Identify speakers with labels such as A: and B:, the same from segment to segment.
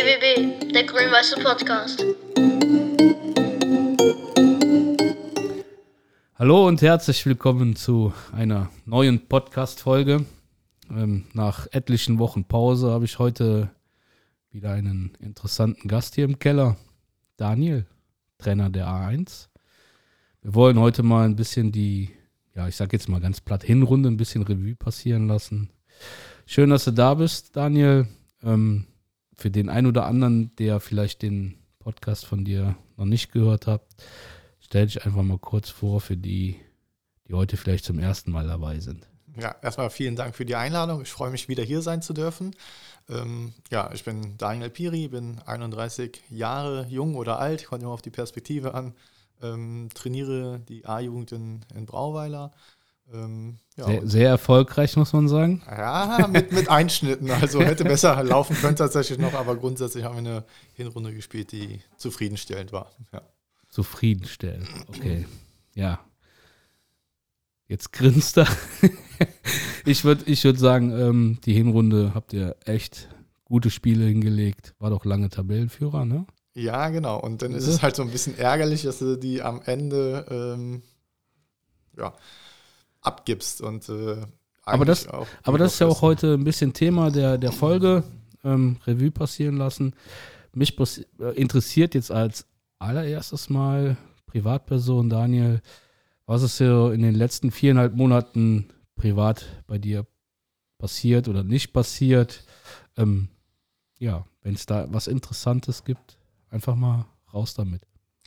A: GWB, der grün-weiße Podcast.
B: Hallo und herzlich willkommen zu einer neuen Podcast-Folge. Ähm, nach etlichen Wochen Pause habe ich heute wieder einen interessanten Gast hier im Keller. Daniel, Trainer der A1. Wir wollen heute mal ein bisschen die, ja, ich sag jetzt mal ganz platt, Hinrunde ein bisschen Revue passieren lassen. Schön, dass du da bist, Daniel. Ähm, für den einen oder anderen, der vielleicht den Podcast von dir noch nicht gehört hat, stell dich einfach mal kurz vor für die, die heute vielleicht zum ersten Mal dabei sind.
C: Ja, erstmal vielen Dank für die Einladung. Ich freue mich, wieder hier sein zu dürfen. Ähm, ja, ich bin Daniel Piri, bin 31 Jahre jung oder alt, kommt immer auf die Perspektive an. Ähm, trainiere die A-Jugend in, in Brauweiler
B: ähm, ja, sehr, sehr, erfolgreich, muss man sagen.
C: Ja, mit, mit Einschnitten. Also hätte besser laufen können tatsächlich noch, aber grundsätzlich haben wir eine Hinrunde gespielt, die zufriedenstellend war. Ja.
B: Zufriedenstellend, okay. Ja. Jetzt grinst er. ich würde ich würd sagen, ähm, die Hinrunde habt ihr echt gute Spiele hingelegt. War doch lange Tabellenführer, ne?
C: Ja, genau. Und dann ist es halt so ein bisschen ärgerlich, dass du die am Ende ähm, ja, abgibst und äh,
B: aber das, aber das ist ja auch heute ein bisschen Thema der, der Folge, ähm, Revue passieren lassen. Mich äh, interessiert jetzt als allererstes Mal Privatperson Daniel, was ist so in den letzten viereinhalb Monaten privat bei dir passiert oder nicht passiert? Ähm, ja, wenn es da was Interessantes gibt, einfach mal raus damit.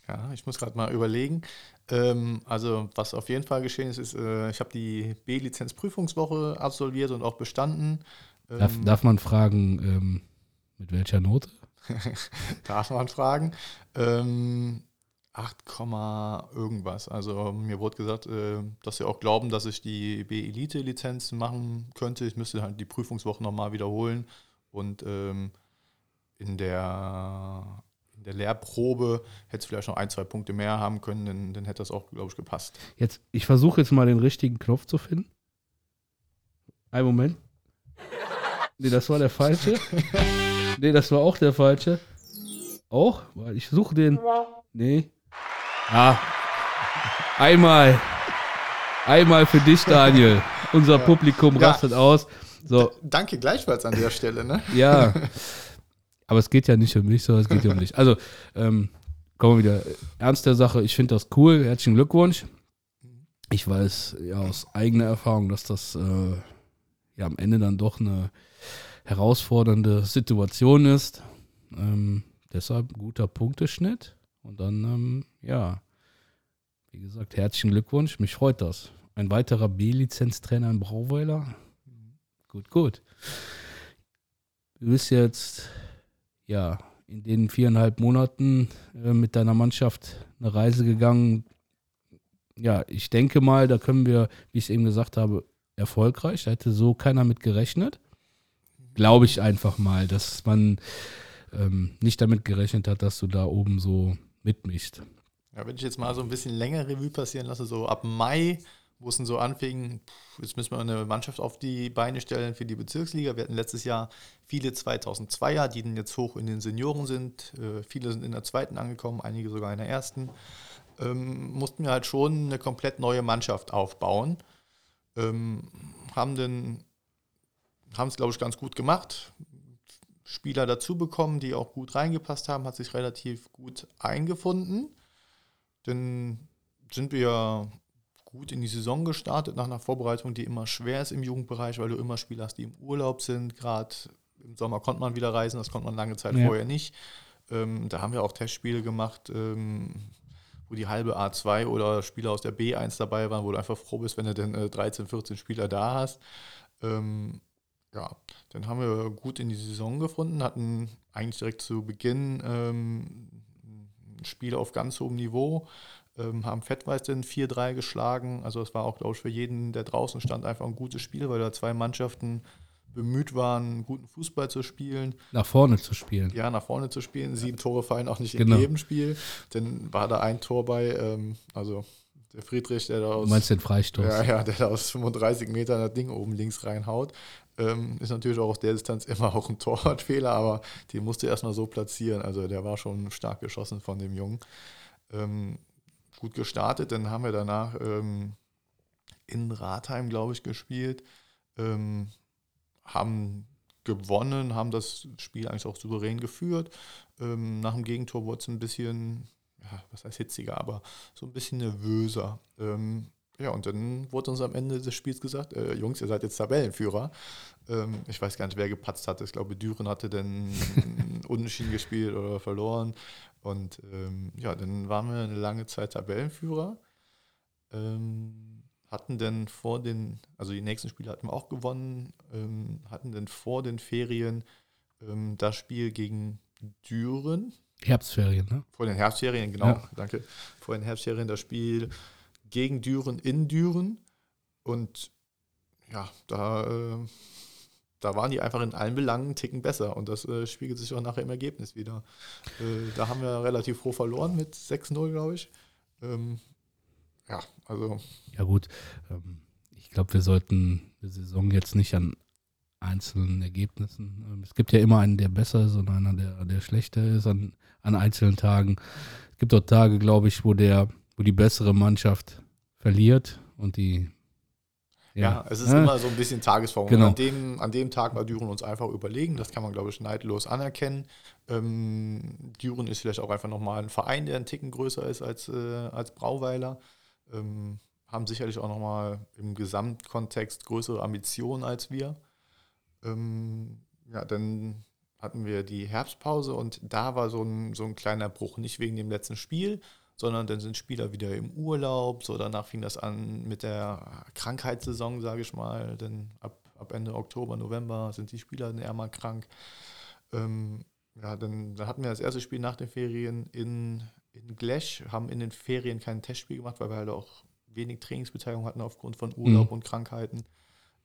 C: Ja, ich muss gerade mal überlegen. Ähm, also was auf jeden Fall geschehen ist, ist, äh, ich habe die B-Lizenz-Prüfungswoche absolviert und auch bestanden.
B: Ähm, darf, darf, man fragen, ähm, mit welcher Note?
C: darf man fragen. 8, ähm, irgendwas. Also mir wurde gesagt, äh, dass sie auch glauben, dass ich die B-Elite-Lizenz machen könnte. Ich müsste halt die Prüfungswoche nochmal wiederholen und ähm, in der der Lehrprobe hätte es vielleicht noch ein, zwei Punkte mehr haben können, dann, dann hätte das auch, glaube ich, gepasst.
B: Jetzt, ich versuche jetzt mal den richtigen Knopf zu finden. Ein Moment. Nee, das war der falsche. nee, das war auch der falsche. Auch? Weil ich suche den. Nee. Ah. Einmal. Einmal für dich, Daniel. Unser ja. Publikum rastet ja. aus. So.
C: Danke gleichfalls an der Stelle, ne?
B: Ja. Aber es geht ja nicht um mich, sondern es geht ja um dich. Also, ähm, kommen wir wieder ernst der Sache. Ich finde das cool. Herzlichen Glückwunsch. Ich weiß ja aus eigener Erfahrung, dass das äh, ja am Ende dann doch eine herausfordernde Situation ist. Ähm, deshalb guter Punkteschnitt. Und dann, ähm, ja, wie gesagt, herzlichen Glückwunsch. Mich freut das. Ein weiterer B-Lizenztrainer in Brauweiler. Gut, gut. Du bist jetzt ja, in den viereinhalb Monaten äh, mit deiner Mannschaft eine Reise gegangen. Ja, ich denke mal, da können wir, wie ich es eben gesagt habe, erfolgreich. Da hätte so keiner mit gerechnet. Glaube ich einfach mal, dass man ähm, nicht damit gerechnet hat, dass du da oben so mitmischst.
C: Ja, wenn ich jetzt mal so ein bisschen länger Revue passieren lasse, so ab Mai wo es so anfing, jetzt müssen wir eine Mannschaft auf die Beine stellen für die Bezirksliga. Wir hatten letztes Jahr viele 2002er, die dann jetzt hoch in den Senioren sind. Äh, viele sind in der zweiten angekommen, einige sogar in der ersten. Ähm, mussten wir halt schon eine komplett neue Mannschaft aufbauen. Ähm, haben dann haben es, glaube ich, ganz gut gemacht. Spieler dazu bekommen, die auch gut reingepasst haben, hat sich relativ gut eingefunden. Dann sind wir gut in die Saison gestartet, nach einer Vorbereitung, die immer schwer ist im Jugendbereich, weil du immer Spieler hast, die im Urlaub sind. Gerade im Sommer konnte man wieder reisen, das konnte man lange Zeit ja. vorher nicht. Ähm, da haben wir auch Testspiele gemacht, ähm, wo die halbe A2 oder Spieler aus der B1 dabei waren, wo du einfach froh bist, wenn du dann äh, 13, 14 Spieler da hast. Ähm, ja, dann haben wir gut in die Saison gefunden, hatten eigentlich direkt zu Beginn ähm, ein Spiel auf ganz hohem Niveau, ähm, haben Fettweiß den 4-3 geschlagen. Also es war auch, glaube ich, für jeden, der draußen stand, einfach ein gutes Spiel, weil da zwei Mannschaften bemüht waren, guten Fußball zu spielen.
B: Nach vorne zu spielen.
C: Ja, nach vorne zu spielen. Sieben Tore fallen auch nicht genau. in jedem Spiel. Dann war da ein Tor bei, ähm, also Der Friedrich, der da aus.
B: Du meinst den Freistoß?
C: Ja, ja, der da aus 35 Metern das Ding oben links reinhaut. Ähm, ist natürlich auch aus der Distanz immer auch ein Torwartfehler, aber den musste erstmal so platzieren. Also der war schon stark geschossen von dem Jungen. Ähm, gut gestartet, dann haben wir danach ähm, in Ratheim, glaube ich, gespielt. Ähm, haben gewonnen, haben das Spiel eigentlich auch souverän geführt. Ähm, nach dem Gegentor wurde es ein bisschen, ja, was heißt hitziger, aber so ein bisschen nervöser. Ähm, ja, und dann wurde uns am Ende des Spiels gesagt, äh, Jungs, ihr seid jetzt Tabellenführer. Ähm, ich weiß gar nicht, wer gepatzt hatte. Ich glaube, Düren hatte dann Unentschieden gespielt oder verloren. Und ähm, ja, dann waren wir eine lange Zeit Tabellenführer. Ähm, hatten dann vor den, also die nächsten Spiele hatten wir auch gewonnen, ähm, hatten dann vor den Ferien ähm, das Spiel gegen Düren.
B: Herbstferien, ne?
C: Vor den Herbstferien, genau,
B: Ja.
C: danke. Vor den Herbstferien das Spiel gegen Düren in Düren. Und ja, da, äh, da waren die einfach in allen Belangen einen Ticken besser. Und das äh, spiegelt sich auch nachher im Ergebnis wieder. Äh, da haben wir relativ froh verloren mit 6-0, glaube ich. Ähm, ja, also
B: Ja gut, ähm, ich glaube, wir sollten die Saison jetzt nicht an einzelnen Ergebnissen. ähm, Es gibt ja immer einen, der besser ist und einer, der, der schlechter ist an, an einzelnen Tagen. Es gibt auch Tage, glaube ich, wo der, wo die bessere Mannschaft verliert und die
C: Ja, es ist
B: ne?
C: immer so ein bisschen Tagesform.
B: Genau.
C: An, dem, an dem Tag war Düren uns einfach überlegen. Das kann man, glaube ich, neidlos anerkennen. Ähm, Düren ist vielleicht auch einfach nochmal ein Verein, der einen Ticken größer ist als, äh, als Brauweiler. Ähm, haben sicherlich auch nochmal im Gesamtkontext größere Ambitionen als wir. Ähm, ja, dann hatten wir die Herbstpause und da war so ein, so ein kleiner Bruch. Nicht wegen dem letzten Spiel, sondern dann sind Spieler wieder im Urlaub. So danach fing das an mit der Krankheitssaison, sage ich mal. Denn ab, ab Ende Oktober, November sind die Spieler dann eher mal krank. Ähm, ja, dann, dann hatten wir das erste Spiel nach den Ferien in, in Glesch, haben in den Ferien kein Testspiel gemacht, weil wir halt auch wenig Trainingsbeteiligung hatten aufgrund von Urlaub
B: Mhm.
C: und Krankheiten.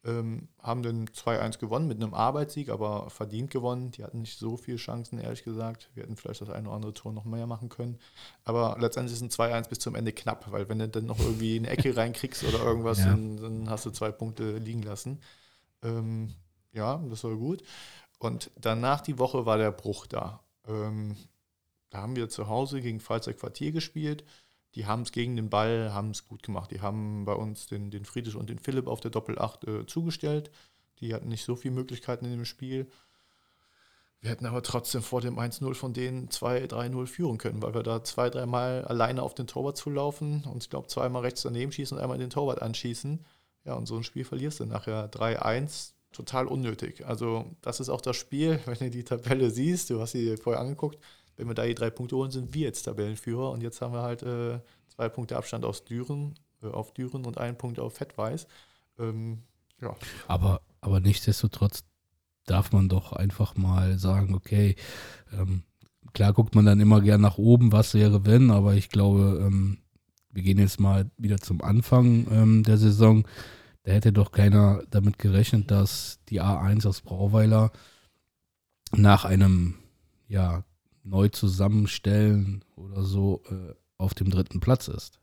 C: Ähm, haben dann 2-1 gewonnen mit einem Arbeitssieg, aber verdient gewonnen. Die hatten nicht so viele Chancen, ehrlich gesagt. Wir hätten vielleicht das eine oder andere Tor noch mehr machen können. Aber letztendlich ist ein 2-1 bis zum Ende knapp, weil wenn du dann noch irgendwie eine Ecke reinkriegst oder irgendwas,
B: Ja.
C: dann, dann hast du zwei Punkte liegen lassen. Ähm, ja, das war gut. Und danach die Woche war der Bruch da. Ähm, da haben wir zu Hause gegen Pfalzer Quartier gespielt. Die haben es gegen den Ball, haben es gut gemacht. Die haben bei uns den, den Friedrich und den Philipp auf der Doppel-8 äh, zugestellt. Die hatten nicht so viele Möglichkeiten in dem Spiel. Wir hätten aber trotzdem vor dem 1-0 von denen 2-3-0 führen können, weil wir da zwei, dreimal alleine auf den Torwart zulaufen und ich glaube zweimal rechts daneben schießen und einmal den Torwart anschießen. Ja, und so ein Spiel verlierst du nachher 3-1. Total unnötig. Also, das ist auch das Spiel, wenn du die Tabelle siehst, du hast sie dir vorher angeguckt, wenn wir da die drei Punkte holen, sind wir jetzt Tabellenführer und jetzt haben wir halt äh, zwei Punkte Abstand aus Düren, äh, auf Düren und einen Punkt auf Fettweiß. Ähm, ja,
B: Aber, aber nichtsdestotrotz darf man doch einfach mal sagen, okay, ähm, klar guckt man dann immer gern nach oben, was wäre wenn, aber ich glaube, ähm, wir gehen jetzt mal wieder zum Anfang ähm, der Saison. Da hätte doch keiner damit gerechnet, dass die A1 aus Brauweiler nach einem ja, Neuzusammenstellen oder so äh, auf dem dritten Platz ist.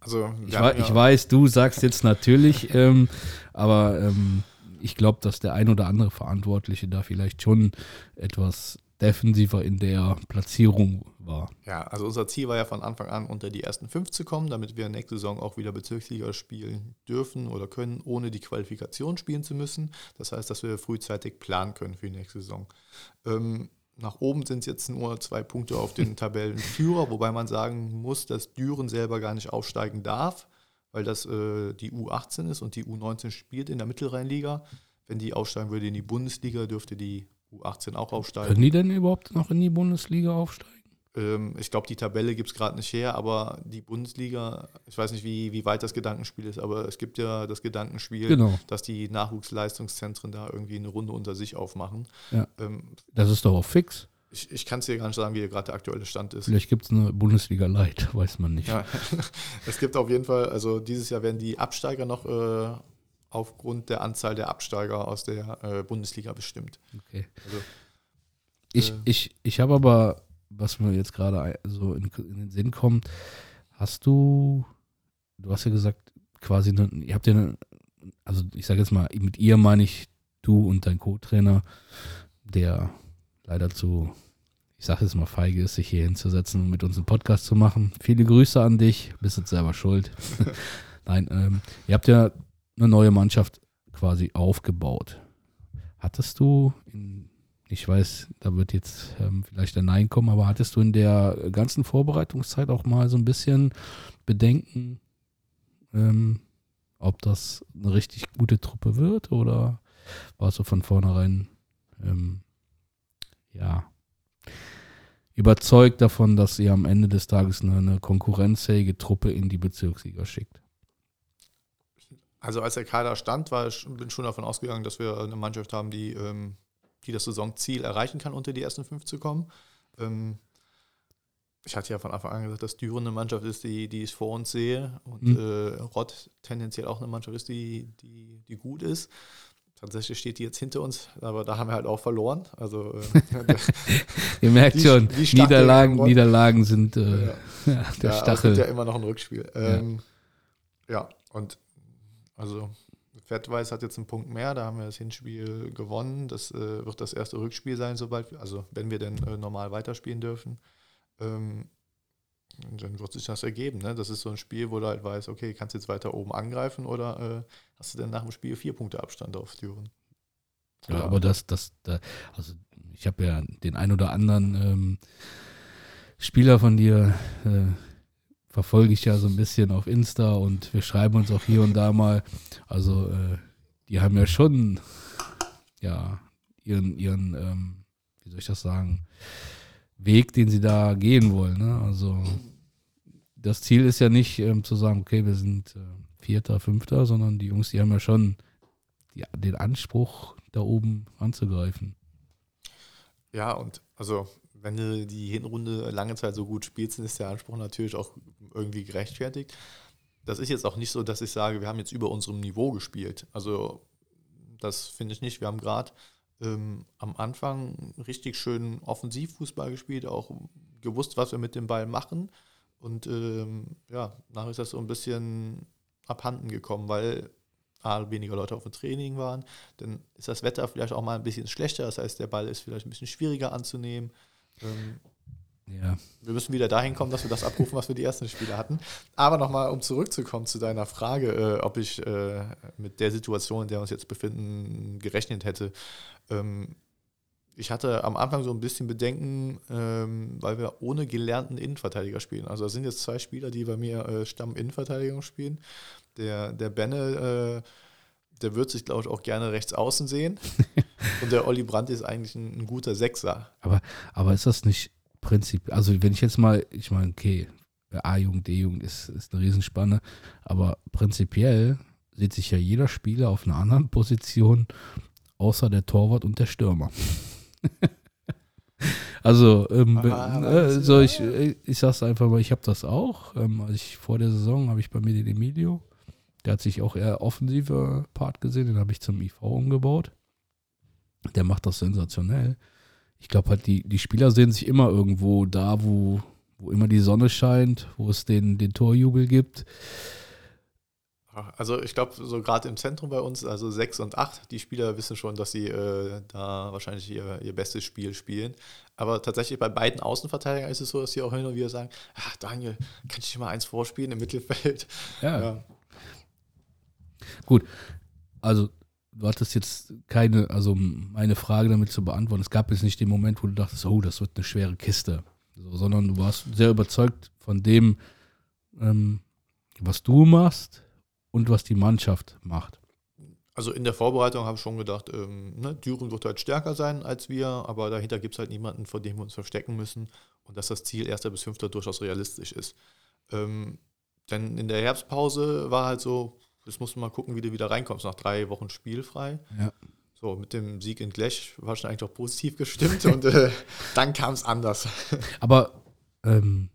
C: also
B: Ich,
C: ja-
B: ich weiß, du sagst jetzt natürlich, ähm, aber ähm, ich glaube, dass der ein oder andere Verantwortliche da vielleicht schon etwas defensiver in der Platzierung war.
C: Ja, also unser Ziel war ja von Anfang an, unter die ersten fünf zu kommen, damit wir nächste Saison auch wieder Bezirksliga spielen dürfen oder können, ohne die Qualifikation spielen zu müssen. Das heißt, dass wir frühzeitig planen können für die nächste Saison. Ähm, nach oben sind es jetzt nur zwei Punkte auf den Tabellenführer, wobei man sagen muss, dass Düren selber gar nicht aufsteigen darf, weil das äh, die U18 ist und die U19 spielt in der Mittelrheinliga. Wenn die aufsteigen würde in die Bundesliga, dürfte die U18 auch aufsteigen.
B: Können die denn überhaupt noch in die Bundesliga aufsteigen?
C: Ähm, ich glaube, die Tabelle gibt es gerade nicht her, aber die Bundesliga, ich weiß nicht, wie, wie weit das Gedankenspiel ist, aber es gibt ja das Gedankenspiel,
B: Genau.
C: dass die Nachwuchsleistungszentren da irgendwie eine Runde unter sich aufmachen.
B: Ja.
C: Ähm,
B: Das ist doch auch fix.
C: ich ich kann es dir gar nicht sagen, wie gerade der aktuelle Stand ist.
B: Vielleicht gibt es eine Bundesliga Light, weiß man nicht.
C: Ja, es gibt auf jeden Fall, also dieses Jahr werden die Absteiger noch äh, aufgrund der Anzahl der Absteiger aus der äh, Bundesliga bestimmt.
B: Okay.
C: Also,
B: Ich,
C: Äh.
B: ich, ich habe aber, was mir jetzt gerade so in, in den Sinn kommt, Hast du, du hast ja gesagt, quasi, eine, ihr habt ja, eine, also ich sage jetzt mal, mit ihr meine ich du und dein Co-Trainer, der leider zu, ich sage jetzt mal, feige ist, sich hier hinzusetzen und mit uns einen Podcast zu machen. Viele Grüße an dich, bist jetzt selber schuld. Nein, ähm, ihr habt ja eine neue Mannschaft quasi aufgebaut. Hattest du, in, ich weiß, da wird jetzt ähm, vielleicht ein Nein kommen, aber hattest du in der ganzen Vorbereitungszeit auch mal so ein bisschen Bedenken, ähm, ob das eine richtig gute Truppe wird oder warst du von vornherein ähm, ja überzeugt davon, dass ihr am Ende des Tages eine, eine konkurrenzfähige Truppe in die Bezirksliga schickt?
C: Also als der Kader stand, war ich bin schon davon ausgegangen, dass wir eine Mannschaft haben, die, ähm, die das Saisonziel erreichen kann, unter die ersten fünf zu kommen. Ähm, ich hatte ja von Anfang an gesagt, dass Düren eine Mannschaft ist, die, die ich vor uns sehe und mhm. äh, Rott tendenziell auch eine Mannschaft ist, die, die, die gut ist. Tatsächlich steht die jetzt hinter uns, aber da haben wir halt auch verloren. Also
B: äh, ihr merkt die, schon, die Niederlagen, Niederlagen sind äh, ja. ja. der
C: ja,
B: Stachel.
C: Es ja immer noch ein Rückspiel. Ähm, ja. ja, und also Fettweiß hat jetzt einen Punkt mehr, da haben wir das Hinspiel gewonnen. Das äh, wird das erste Rückspiel sein, sobald wir, also wenn wir denn äh, normal weiterspielen dürfen. Ähm, dann wird sich das ergeben. Ne? Das ist so ein Spiel, wo du halt weißt, okay, kannst du jetzt weiter oben angreifen oder äh, hast du denn nach dem Spiel vier Punkte Abstand auf Düren?
B: Ja, aber das, das, da, also ich habe ja den ein oder anderen ähm, Spieler von dir äh, verfolge ich ja so ein bisschen auf Insta und wir schreiben uns auch hier und da mal. Also äh, die haben ja schon ja ihren, ihren, ähm, wie soll ich das sagen, Weg, den sie da gehen wollen. Ne? Also das Ziel ist ja nicht ähm, zu sagen, okay, wir sind äh, Vierter, Fünfter, sondern die Jungs, die haben ja schon die, den Anspruch, da oben anzugreifen.
C: Ja, und also wenn du die Hinrunde lange Zeit so gut spielst, dann ist der Anspruch natürlich auch irgendwie gerechtfertigt. Das ist jetzt auch nicht so, dass ich sage, wir haben jetzt über unserem Niveau gespielt. Also das finde ich nicht. Wir haben gerade ähm, am Anfang richtig schön Offensivfußball gespielt, auch gewusst, was wir mit dem Ball machen. Und ähm, ja, nachher ist das so ein bisschen abhanden gekommen, weil A, weniger Leute auf dem Training waren. Dann ist das Wetter vielleicht auch mal ein bisschen schlechter. Das heißt, der Ball ist vielleicht ein bisschen schwieriger anzunehmen. Ähm, ja. Wir müssen wieder dahin kommen, dass wir das abrufen, was wir die ersten Spiele hatten. Aber nochmal, um zurückzukommen zu deiner Frage, äh, ob ich äh, mit der Situation, in der wir uns jetzt befinden, gerechnet hätte. Ähm, ich hatte am Anfang so ein bisschen Bedenken, ähm, weil wir ohne gelernten Innenverteidiger spielen. Also da sind jetzt zwei Spieler, die bei mir äh, Stamm-Innenverteidigung spielen. Der, der Benne, äh, der wird sich, glaube ich, auch gerne rechts außen sehen. Und der Olli Brandt ist eigentlich ein, ein, guter Sechser.
B: Aber, aber ist das nicht Prinzip, also wenn ich jetzt mal, ich meine, okay, A-Jugend, D-Jugend ist, ist eine Riesenspanne, aber prinzipiell sieht sich ja jeder Spieler auf einer anderen Position, außer der Torwart und der Stürmer. also, ähm, ah, äh, so ich, ich sag's einfach mal, ich habe das auch. Ähm, also ich, vor der Saison habe ich bei mir den Emilio, der hat sich auch eher offensiver Part gesehen, den habe ich zum IV umgebaut. Der macht das sensationell ich glaube halt, die, die Spieler sehen sich immer irgendwo da, wo, wo immer die Sonne scheint, wo es den, den Torjubel gibt.
C: Also ich glaube, so gerade im Zentrum bei uns, also 6 und 8, die Spieler wissen schon, dass sie äh, da wahrscheinlich ihr, ihr bestes Spiel spielen. Aber tatsächlich bei beiden Außenverteidigern ist es so, dass sie auch hin und wieder sagen, ach Daniel, kann ich dir mal eins vorspielen im Mittelfeld?
B: Ja. ja. Gut, also du hattest jetzt keine, also meine Frage damit zu beantworten. Es gab jetzt nicht den Moment, wo du dachtest, oh, das wird eine schwere Kiste, so, sondern du warst sehr überzeugt von dem, ähm, was du machst und was die Mannschaft macht.
C: Also in der Vorbereitung habe ich schon gedacht, ähm, ne, Düren wird halt stärker sein als wir, aber dahinter gibt es halt niemanden, vor dem wir uns verstecken müssen und dass das Ziel erster bis fünfter durchaus realistisch ist. Ähm, denn in der Herbstpause war halt so, Jetzt musst du mal gucken, wie du wieder reinkommst nach drei Wochen spielfrei. Ja. So, mit dem Sieg in Glech war schon eigentlich auch positiv gestimmt und äh, dann kam es anders.
B: Aber ähm,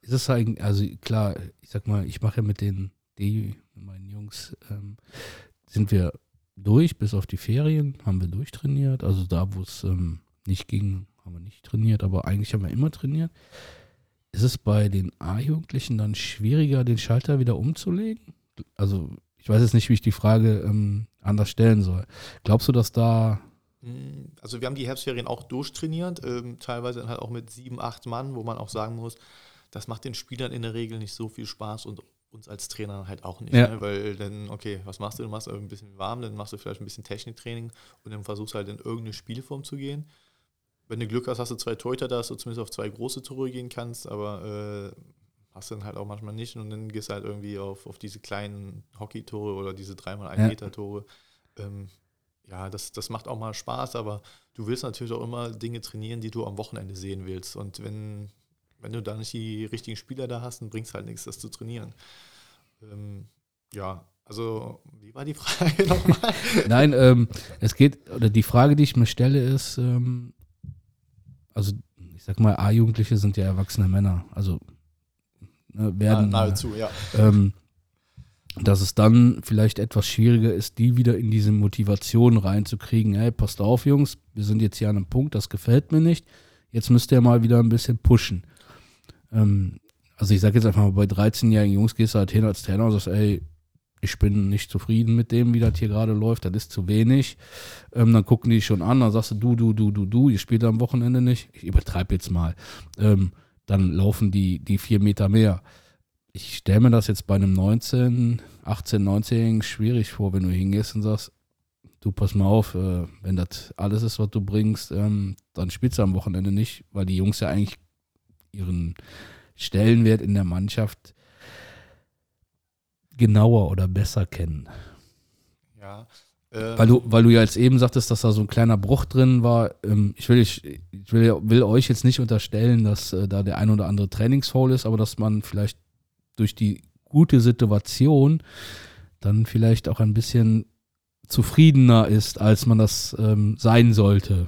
B: ist es eigentlich, also klar, ich sag mal, ich mache ja mit den D, meinen Jungs, ähm, sind wir durch, bis auf die Ferien haben wir durchtrainiert. Also da, wo es ähm, nicht ging, haben wir nicht trainiert, aber eigentlich haben wir immer trainiert. ist es bei den A-Jugendlichen dann schwieriger, den Schalter wieder umzulegen? Also, ich weiß jetzt nicht, wie ich die Frage ähm, anders stellen soll. Glaubst du, dass da.
C: Hm, also, wir haben die Herbstferien auch durchtrainiert, ähm, teilweise dann halt auch mit sieben, acht Mann, wo man auch sagen muss, das macht den Spielern in der Regel nicht so viel Spaß und uns als Trainer halt auch nicht,
B: Ja.
C: ne? weil dann, okay, was machst du? Du machst ein bisschen warm, dann machst du vielleicht ein bisschen Techniktraining und dann versuchst du halt in irgendeine Spielform zu gehen. Wenn du Glück hast, hast du zwei Torhüter, dass du zumindest auf zwei große Tore gehen kannst, aber äh, hast du dann halt auch manchmal nicht und dann gehst du halt irgendwie auf, auf diese kleinen Hockey-Tore oder diese 3x1
B: Ja.
C: Ähm, ja, das, das macht auch mal Spaß, aber du willst natürlich auch immer Dinge trainieren, die du am Wochenende sehen willst. Und wenn, wenn du da nicht die richtigen Spieler da hast, dann bringt es halt nichts, das zu trainieren. Ähm, ja, also, wie war die Frage nochmal?
B: Nein, ähm, es geht, oder die Frage, die ich mir stelle, ist, ähm, also ich sag mal, A-Jugendliche sind ja erwachsene Männer. Also ne, werden.
C: nahezu, ja.
B: ähm, dass es dann vielleicht etwas schwieriger ist, die wieder in diese Motivation reinzukriegen. Hey, passt auf, Jungs, wir sind jetzt hier an einem Punkt, das gefällt mir nicht. Jetzt müsst ihr mal wieder ein bisschen pushen. Ähm, also ich sage jetzt einfach mal, bei 13-jährigen Jungs gehst du halt hin als Trainer und sagst, ey, ich bin nicht zufrieden mit dem, wie das hier gerade läuft, das ist zu wenig. Ähm, dann gucken die schon an, dann sagst du, du, du, du, du, du, ihr spielt am Wochenende nicht. Ich übertreibe jetzt mal. Ähm, dann laufen die, die vier Meter mehr ich stelle mir das jetzt bei einem 19, 18, 19-Jährigen schwierig vor, wenn du hingehst und sagst, du pass mal auf, äh, wenn das alles ist, was du bringst, ähm, dann spielst du am Wochenende nicht, weil die Jungs ja eigentlich ihren Stellenwert in der Mannschaft genauer oder besser kennen.
C: Ja. Ähm,
B: Weil du, weil du ja jetzt eben sagtest, dass da so ein kleiner Bruch drin war. Ähm, ich will, ich, ich will, will euch jetzt nicht unterstellen, dass äh, da der ein oder andere Trainingsfoul ist, aber dass man vielleicht durch die gute Situation dann vielleicht auch ein bisschen zufriedener ist, als man das ähm, sein sollte.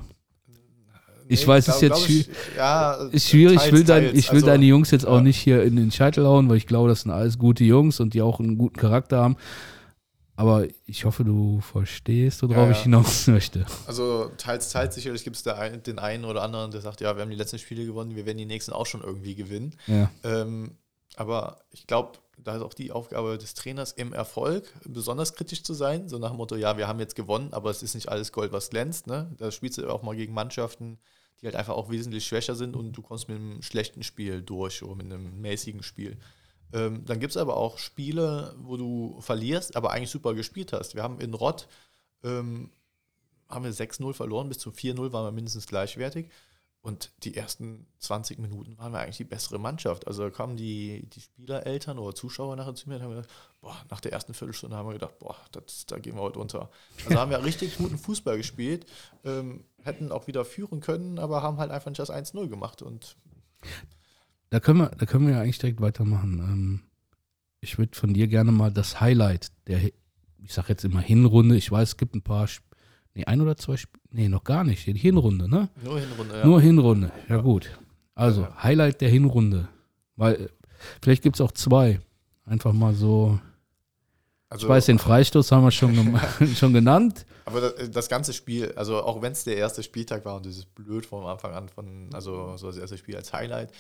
B: Ich weiß, es ist jetzt
C: ich, ja,
B: Ist schwierig, ich
C: teils,
B: will, dein, ich will
C: Also,
B: deine Jungs jetzt auch
C: ja.
B: nicht hier in den Scheitel hauen, weil ich glaube, das sind alles gute Jungs und die auch einen guten Charakter haben. Aber ich hoffe, du verstehst, worauf
C: Ja, ja.
B: ich hinaus möchte.
C: Also teils, teils sicherlich gibt es ein, den einen oder anderen, der sagt, ja, wir haben die letzten Spiele gewonnen, wir werden die nächsten auch schon irgendwie gewinnen.
B: Ja.
C: Ähm, aber ich glaube, da ist auch die Aufgabe des Trainers im Erfolg, besonders kritisch zu sein. So nach dem Motto, ja, wir haben jetzt gewonnen, aber es ist nicht alles Gold, was glänzt. Ne? Da spielst du auch mal gegen Mannschaften, die halt einfach auch wesentlich schwächer sind und du kommst mit einem schlechten Spiel durch oder mit einem mäßigen Spiel. Ähm, dann gibt es aber auch Spiele, wo du verlierst, aber eigentlich super gespielt hast. Wir haben in Rott ähm, haben wir 6-0 verloren, bis zu 4-0 waren wir mindestens gleichwertig. Und die ersten 20 Minuten waren wir eigentlich die bessere Mannschaft. Also da kamen die, die Spielereltern oder Zuschauer nachher zu mir und haben gesagt, boah, nach der ersten Viertelstunde haben wir gedacht, boah, das, da gehen wir heute unter. Also haben wir richtig guten Fußball gespielt, ähm, hätten auch wieder führen können, aber haben halt einfach nicht das 1-0 gemacht. Und
B: Da können wir, da können wir ja eigentlich direkt weitermachen. Ähm, ich würde von dir gerne mal das Highlight der, ich sag jetzt immer Hinrunde. Ich weiß, es gibt ein paar, nee, ein oder zwei, Sp- nee, noch gar nicht. Die Hinrunde, ne?
C: nur Hinrunde, ja.
B: Nur Hinrunde. Ja, gut. Also,
C: Ja, ja.
B: Highlight der Hinrunde. Weil, vielleicht gibt es auch zwei. Einfach mal so.
C: also,
B: Ich weiß, den Freistoß haben wir schon, schon genannt.
C: Aber das, das ganze Spiel, also auch wenn es der erste Spieltag war und dieses blöd vom Anfang an von, also so das erste Spiel als Highlight,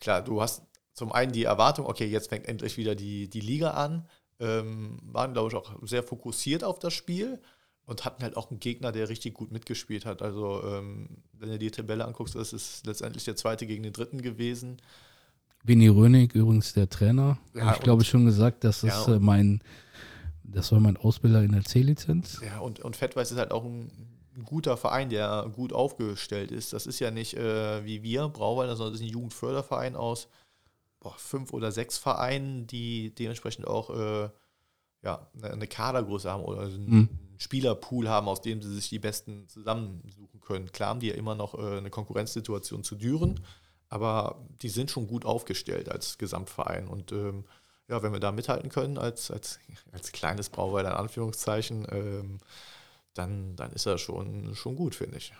C: klar, du hast zum einen die Erwartung, okay, jetzt fängt endlich wieder die, die Liga an, ähm, waren, glaube ich, auch sehr fokussiert auf das Spiel und hatten halt auch einen Gegner, der richtig gut mitgespielt hat. Also, ähm, wenn du die Tabelle anguckst, das ist letztendlich der zweite gegen den dritten gewesen.
B: Winnie Rönig, übrigens der Trainer.
C: Ja,
B: ich glaube schon gesagt, das
C: Ja,
B: äh, mein, das war mein Ausbilder in der C-Lizenz.
C: Ja, und, und Fettweiß ist halt auch ein, ein guter Verein, der gut aufgestellt ist. Das ist ja nicht äh, wie wir, Brauweiler, sondern das ist ein Jugendförderverein aus boah, fünf oder sechs Vereinen, die dementsprechend auch äh, ja, eine, eine Kadergröße haben oder einen
B: Mhm.
C: Spielerpool haben, aus dem sie sich die Besten zusammensuchen können. Klar haben die ja immer noch äh, eine Konkurrenzsituation zu Düren, aber die sind schon gut aufgestellt als Gesamtverein. Und ähm, ja, wenn wir da mithalten können als, als, als kleines Brauweiler in Anführungszeichen, ähm, dann, dann ist das schon, schon gut, finde ich.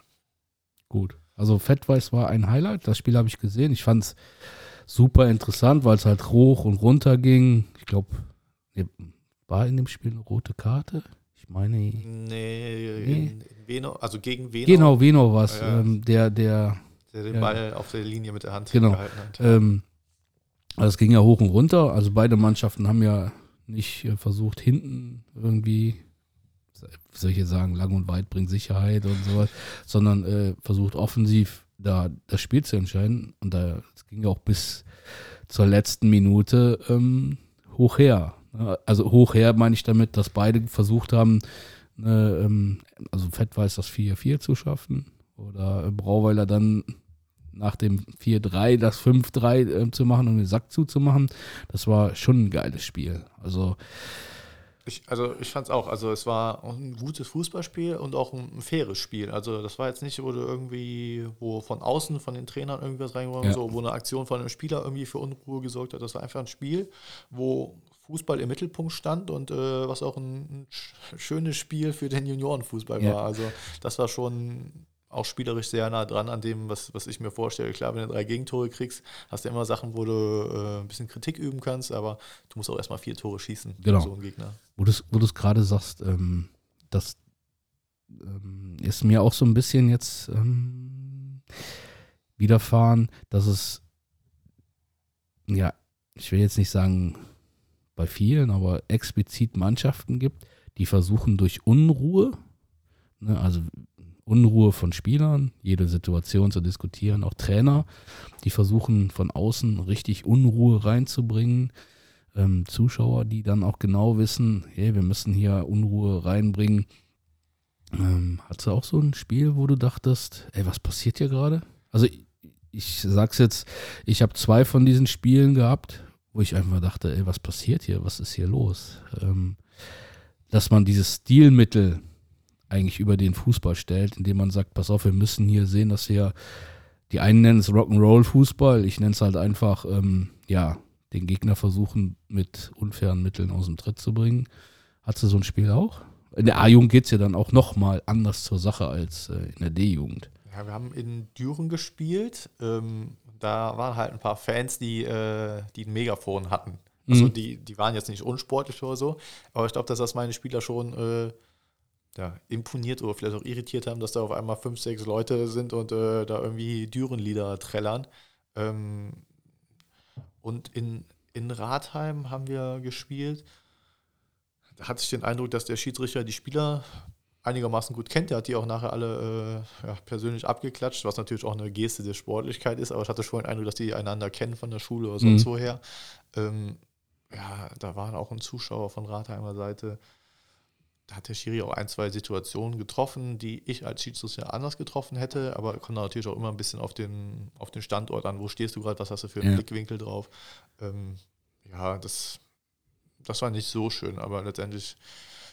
B: Gut. Also Fettweiß war ein Highlight. Das Spiel habe ich gesehen. Ich fand es super interessant, weil es halt hoch und runter ging. Ich glaube, war in dem Spiel eine rote Karte? Ich meine.
C: Nee,
B: Nee.
C: Veno, also gegen Veno,
B: Genau, Veno war es.
C: Ja.
B: Ähm, der, der,
C: der den
B: ja.
C: Ball auf der Linie mit der Hand
B: Genau.
C: gehalten hat.
B: ähm, Also es ging ja hoch und runter. Also beide Mannschaften haben ja nicht äh, versucht, hinten irgendwie, wie jetzt sagen, lang und weit bringt Sicherheit und sowas, sondern äh, versucht offensiv da das Spiel zu entscheiden. Und da ging ja auch bis zur letzten Minute ähm, hoch her. Ja, Also hoch her meine ich damit, dass beide versucht haben, äh, also Fettweiß das 4-4 zu schaffen oder Brauweiler dann nach dem 4-3 das 5-3 äh, zu machen und den Sack zuzumachen. Das war schon ein geiles Spiel. Also
C: Ich, also ich fand es auch. Also es war ein gutes Fußballspiel und auch ein, ein faires Spiel. Also das war jetzt nicht, wo du irgendwie, wo von außen von den Trainern irgendwas reingekommen
B: Ja.
C: so, wo eine Aktion von einem Spieler irgendwie für Unruhe gesorgt hat. Das war einfach ein Spiel, wo Fußball im Mittelpunkt stand und äh, was auch ein, ein sch- schönes Spiel für den Juniorenfußball
B: Ja.
C: war. Also das war schon auch spielerisch sehr nah dran an dem, was, was ich mir vorstelle. Klar, wenn du drei Gegentore kriegst, hast du immer Sachen, wo du äh, ein bisschen Kritik üben kannst, aber du musst auch erstmal vier Tore schießen,
B: Genau.
C: so ein Gegner.
B: wo du es gerade sagst, ähm, das ähm, ist mir auch so ein bisschen jetzt ähm, widerfahren, dass es, ja, ich will jetzt nicht sagen bei vielen, aber explizit Mannschaften gibt, die versuchen durch Unruhe, ne, also Unruhe von Spielern, jede Situation zu diskutieren, auch Trainer, die versuchen von außen richtig Unruhe reinzubringen ähm, Zuschauer, die dann auch genau wissen, hey, wir müssen hier Unruhe reinbringen. Ähm, hattest du auch so ein Spiel, wo du dachtest, ey, was passiert hier gerade? Also ich, ich sag's jetzt, ich habe zwei von diesen Spielen gehabt, wo ich einfach dachte, ey, was passiert hier? Was ist hier los? Ähm, dass man dieses Stilmittel eigentlich über den Fußball stellt, indem man sagt, pass auf, wir müssen hier sehen, dass wir, die einen nennen es Rock'n'Roll-Fußball, ich nenne es halt einfach, ähm, ja, den Gegner versuchen, mit unfairen Mitteln aus dem Tritt zu bringen. Hat du so ein Spiel auch? In der A-Jugend geht es ja dann auch nochmal anders zur Sache als äh, in der D-Jugend.
C: Ja, wir haben in Düren gespielt. Ähm, da waren halt ein paar Fans, die, äh, die ein Megafon hatten. Also
B: Mhm.
C: die, die waren jetzt nicht unsportlich oder so, aber ich glaube, dass das meine Spieler schon äh, ja, imponiert oder vielleicht auch irritiert haben, dass da auf einmal fünf, sechs Leute sind und äh, da irgendwie Dürenlieder trällern. Ähm, und in, in Rathheim haben wir gespielt. Da hatte ich den Eindruck, dass der Schiedsrichter die Spieler einigermaßen gut kennt. Der hat die auch nachher alle äh, ja, persönlich abgeklatscht, was natürlich auch eine Geste der Sportlichkeit ist, aber ich hatte schon den Eindruck, dass die einander kennen von der Schule oder sonst
B: Mhm.
C: woher. Ähm, ja, da waren auch ein Zuschauer von Rathheimer Seite. Hat der Schiri auch ein, zwei Situationen getroffen, die ich als Schiedsrichter anders getroffen hätte, aber kommt natürlich auch immer ein bisschen auf den, auf den Standort an. Wo stehst du gerade? Was hast du für einen
B: Ja.
C: Blickwinkel drauf? Ähm, ja, das, das war nicht so schön, aber letztendlich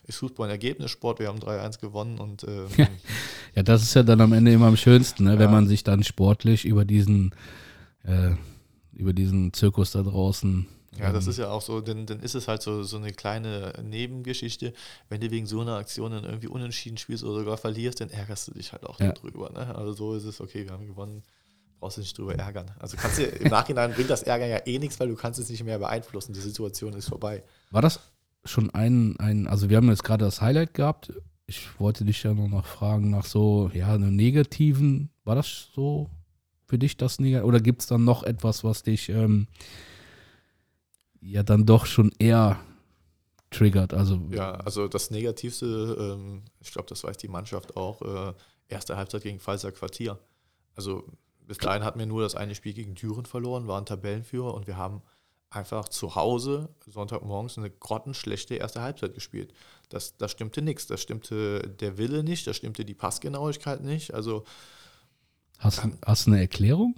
C: ist Fußball ein Ergebnissport. Wir haben 3-1 gewonnen und ähm,
B: Ja. Ja, das ist ja dann am Ende immer am schönsten, ne? wenn
C: Ja.
B: man sich dann sportlich über diesen, äh, über diesen Zirkus da draußen.
C: Ja, das
B: ähm,
C: ist ja auch so, dann, dann ist es halt so, so eine kleine Nebengeschichte. Wenn du wegen so einer Aktion dann irgendwie unentschieden spielst oder sogar verlierst, dann ärgerst du dich halt auch
B: Ja.
C: drüber. Ne? Also so ist es, okay, wir haben gewonnen, brauchst du nicht drüber ärgern. Also kannst du im Nachhinein bringt das Ärger ja eh nichts, weil du kannst es nicht mehr beeinflussen. Die Situation ist vorbei.
B: War das schon ein, ein, also wir haben jetzt gerade das Highlight gehabt. Ich wollte dich ja noch fragen nach so, ja, einem negativen, war das so für dich das Negativ? Oder gibt es dann noch etwas, was dich ähm, ja dann doch schon eher triggert? Also,
C: Ja, also das Negativste, ähm, ich glaube, das weiß die Mannschaft auch, äh, erste Halbzeit gegen Pfalzer Quartier. Also bis dahin hatten wir nur das eine Spiel gegen Düren verloren, waren Tabellenführer und wir haben einfach zu Hause Sonntagmorgens eine grottenschlechte erste Halbzeit gespielt. Das, das stimmte nichts. Das stimmte der Wille nicht, das stimmte die Passgenauigkeit nicht. Also
B: hast, hast du eine Erklärung?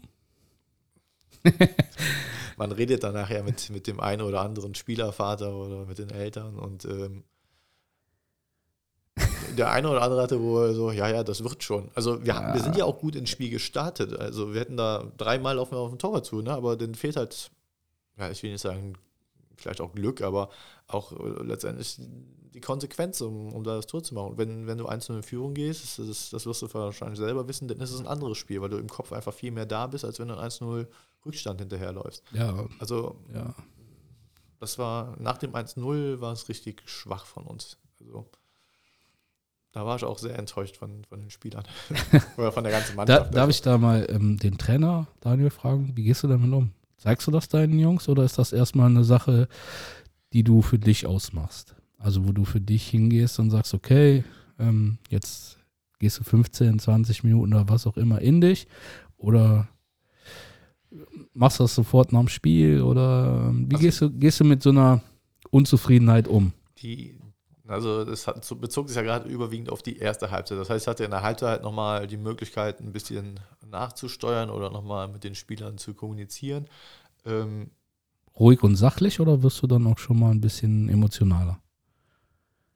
C: man redet dann nachher mit, mit dem einen oder anderen Spielervater oder mit den Eltern und ähm, der eine oder andere hatte wohl so, ja, ja, das wird schon. Also wir, haben- wir sind ja auch gut ins Spiel gestartet. Also wir hätten da dreimal wir auf den Torwart zu, ne? aber dann fehlt halt, ja, ich will nicht sagen, vielleicht auch Glück, aber auch äh, letztendlich die Konsequenz, um, um da das Tor zu machen. Und wenn, wenn du 1 in Führung gehst, das, das wirst du wahrscheinlich selber wissen, dann ist es ein anderes Spiel, weil du im Kopf einfach viel mehr da bist, als wenn du 1-0 Rückstand hinterherläufst.
B: Ja,
C: Also
B: ja.
C: das war nach dem 1-0 war es richtig schwach von uns. Also da war ich auch sehr enttäuscht von, von den Spielern. Oder von der ganzen
B: Da,
C: Mannschaft.
B: darf ich da mal ähm, den Trainer Daniel fragen, wie gehst du damit um? Zeigst du das deinen Jungs oder ist das erstmal eine Sache, die du für dich ausmachst? Also wo du für dich hingehst und sagst, okay, ähm, jetzt gehst du 15, 20 Minuten oder was auch immer in dich oder machst du das sofort nach dem Spiel oder ähm, wie
C: Also-
B: gehst du, gehst du mit so einer Unzufriedenheit um?
C: Die, also das hat, bezog sich ja gerade überwiegend auf die erste Halbzeit. Das heißt, ich hatte in der Halbzeit nochmal die Möglichkeit, ein bisschen nachzusteuern oder nochmal mit den Spielern zu kommunizieren. Ähm,
B: Ruhig und sachlich oder wirst du dann auch schon mal ein bisschen emotionaler?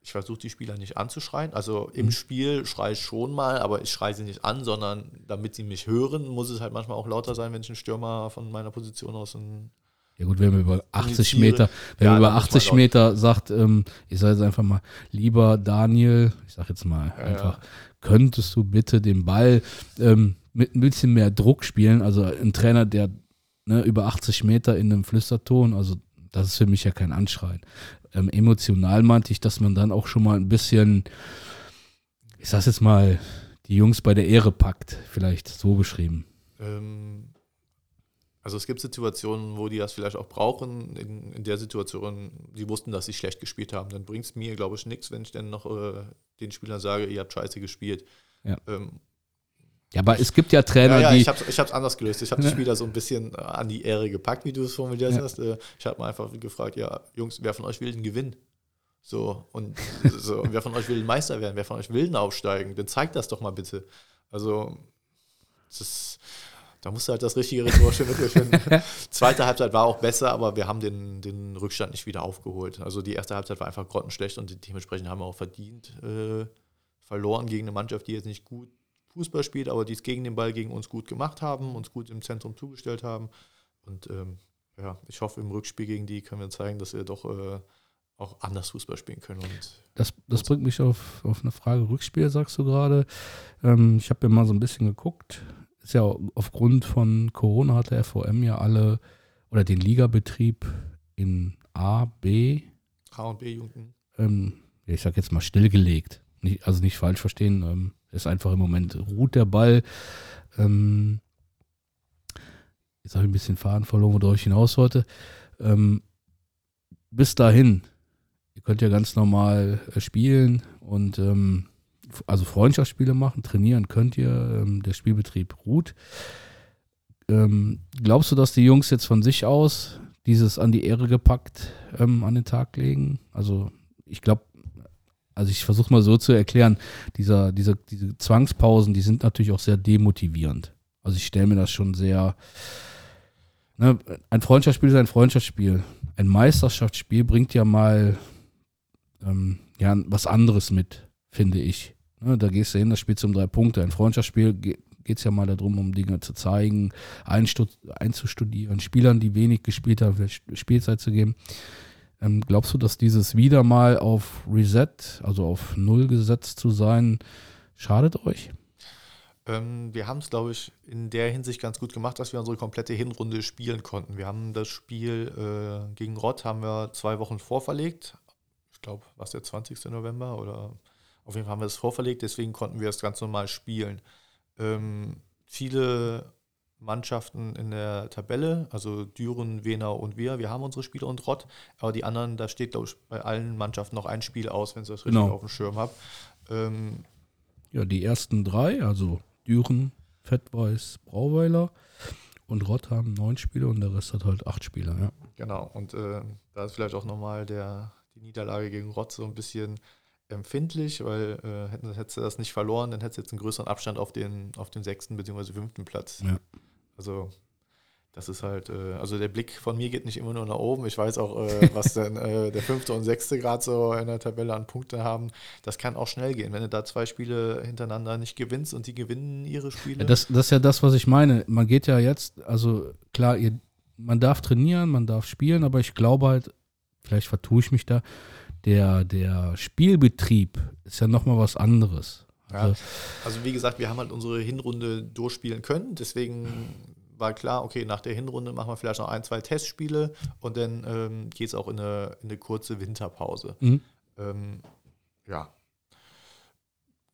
C: Ich versuche die Spieler nicht anzuschreien. Also im
B: Mhm.
C: Spiel schreie ich schon mal, aber ich schreie sie nicht an, sondern damit sie mich hören, muss es halt manchmal auch lauter sein, wenn ich einen Stürmer von meiner Position aus in
B: Ja gut, wenn wir über 80
C: Kommuniziere.
B: Meter, wenn
C: Ja,
B: wir über
C: dann muss man
B: 80
C: laut-
B: Meter sagt, ähm, ich sage jetzt einfach mal, lieber Daniel, ich sage jetzt mal
C: Ja,
B: einfach,
C: ja.
B: könntest du bitte den Ball ähm, mit ein bisschen mehr Druck spielen? Also ein Trainer, der ne, über 80 Meter in einem Flüsterton, also das ist für mich ja kein Anschreien. Ähm, emotional meinte ich, dass man dann auch schon mal ein bisschen, ich sag jetzt mal, die Jungs bei der Ehre packt, vielleicht so beschrieben.
C: Ähm, also es gibt Situationen, wo die das vielleicht auch brauchen. In, in der Situation, die wussten, dass sie schlecht gespielt haben. Dann bringt es mir, glaube ich, nichts, wenn ich dann noch äh, den Spielern sage, ihr habt scheiße gespielt.
B: Ja.
C: Ähm,
B: Ja, aber es gibt ja Trainer,
C: ja, ja,
B: die.
C: ich habe es anders gelöst. Ich habe die
B: Ja.
C: Spieler so ein bisschen äh, an die Ehre gepackt, wie du es formuliert hast. Äh, Ich habe mal einfach gefragt, ja, Jungs, wer von euch will den Gewinn? So, und, so, und wer von euch will den Meister werden? Wer von euch will den aufsteigen? Dann zeigt das doch mal bitte. Also, das ist, da musst du halt das richtige rhetorische Mittel finden. Zweite Halbzeit war auch besser, aber wir haben den, den Rückstand nicht wieder aufgeholt. Also die erste Halbzeit war einfach grottenschlecht und dementsprechend haben wir auch verdient äh, verloren gegen eine Mannschaft, die jetzt nicht gut Fußball spielt, aber die es gegen den Ball gegen uns gut gemacht haben, uns gut im Zentrum zugestellt haben. Und ähm, ja, ich hoffe, im Rückspiel gegen die können wir zeigen, dass wir doch äh, auch anders Fußball spielen können. Und
B: Das, das bringt mich auf, auf eine Frage Rückspiel, sagst du gerade. Ähm, ich habe ja mal so ein bisschen geguckt. Ist ja aufgrund von Corona hat der FOM ja alle oder den Ligabetrieb in A, B,
C: A und B-Jugend.
B: ähm, ich sag jetzt mal stillgelegt. Nicht, also nicht falsch verstehen. Ähm, ist einfach im Moment ruht der Ball. Ähm, jetzt habe ich ein bisschen Faden verloren, worauf ich hinaus wollte. Ähm, bis dahin, ihr könnt ja ganz normal äh, spielen und ähm, also Freundschaftsspiele machen, trainieren könnt ihr, ähm, der Spielbetrieb ruht. Ähm, glaubst du, dass die Jungs jetzt von sich aus dieses an die Ehre gepackt ähm, an den Tag legen? Also ich glaube, also ich versuche mal so zu erklären, dieser, diese, diese Zwangspausen, die sind natürlich auch sehr demotivierend. Also ich stelle mir das schon sehr, ne, ein Freundschaftsspiel ist ein Freundschaftsspiel. Ein Meisterschaftsspiel bringt ja mal ähm, ja, was anderes mit, finde ich. Ne, da gehst du hin, das spielst du um drei Punkte. Ein Freundschaftsspiel ge geht es ja mal darum, um Dinge zu zeigen, einzustudieren, Spielern, die wenig gespielt haben, Spielzeit zu geben. Ähm, glaubst du, dass dieses wieder mal auf Reset, also auf Null gesetzt zu sein, schadet euch?
C: Ähm, wir haben es, glaube ich, in der Hinsicht ganz gut gemacht, dass wir unsere komplette Hinrunde spielen konnten. Wir haben das Spiel äh, gegen Rott haben wir zwei Wochen vorverlegt. Ich glaube, was der 20. November oder auf jeden Fall haben wir es vorverlegt, deswegen konnten wir es ganz normal spielen. Ähm, viele Mannschaften in der Tabelle, also Düren, Wenau und wir, wir haben unsere Spiele und Rott, aber die anderen, da steht, glaube ich, bei allen Mannschaften noch ein Spiel aus, wenn ich das richtig
B: Genau.
C: auf dem Schirm habe. Ähm,
B: Ja, die ersten drei, also Düren, Fettweiß, Brauweiler und Rott haben neun Spiele und der Rest hat halt acht Spiele. Ja.
C: Genau, und äh, da ist vielleicht auch nochmal der, die Niederlage gegen Rott so ein bisschen empfindlich, weil äh, hätten, hättest du das nicht verloren, dann hättest du jetzt einen größeren Abstand auf den, auf den sechsten bzw. fünften Platz.
B: Ja.
C: Also das ist halt, äh, also der Blick von mir geht nicht immer nur nach oben. Ich weiß auch, äh, was dann äh, der fünfte und sechste Grad so in der Tabelle an Punkte haben. Das kann auch schnell gehen, wenn du da zwei Spiele hintereinander nicht gewinnst und die gewinnen ihre Spiele.
B: Das, das ist ja das, was ich meine. Man geht ja jetzt, also klar, ihr, man darf trainieren, man darf spielen, aber ich glaube halt, vielleicht vertue ich mich da, der, der Spielbetrieb ist ja nochmal was anderes.
C: Ja,
B: Also,
C: wie gesagt, wir haben halt unsere Hinrunde durchspielen können. Deswegen war klar, okay, nach der Hinrunde machen wir vielleicht noch ein, zwei Testspiele und dann ähm, geht es auch in eine, in eine kurze Winterpause.
B: Mhm.
C: Ähm, ja.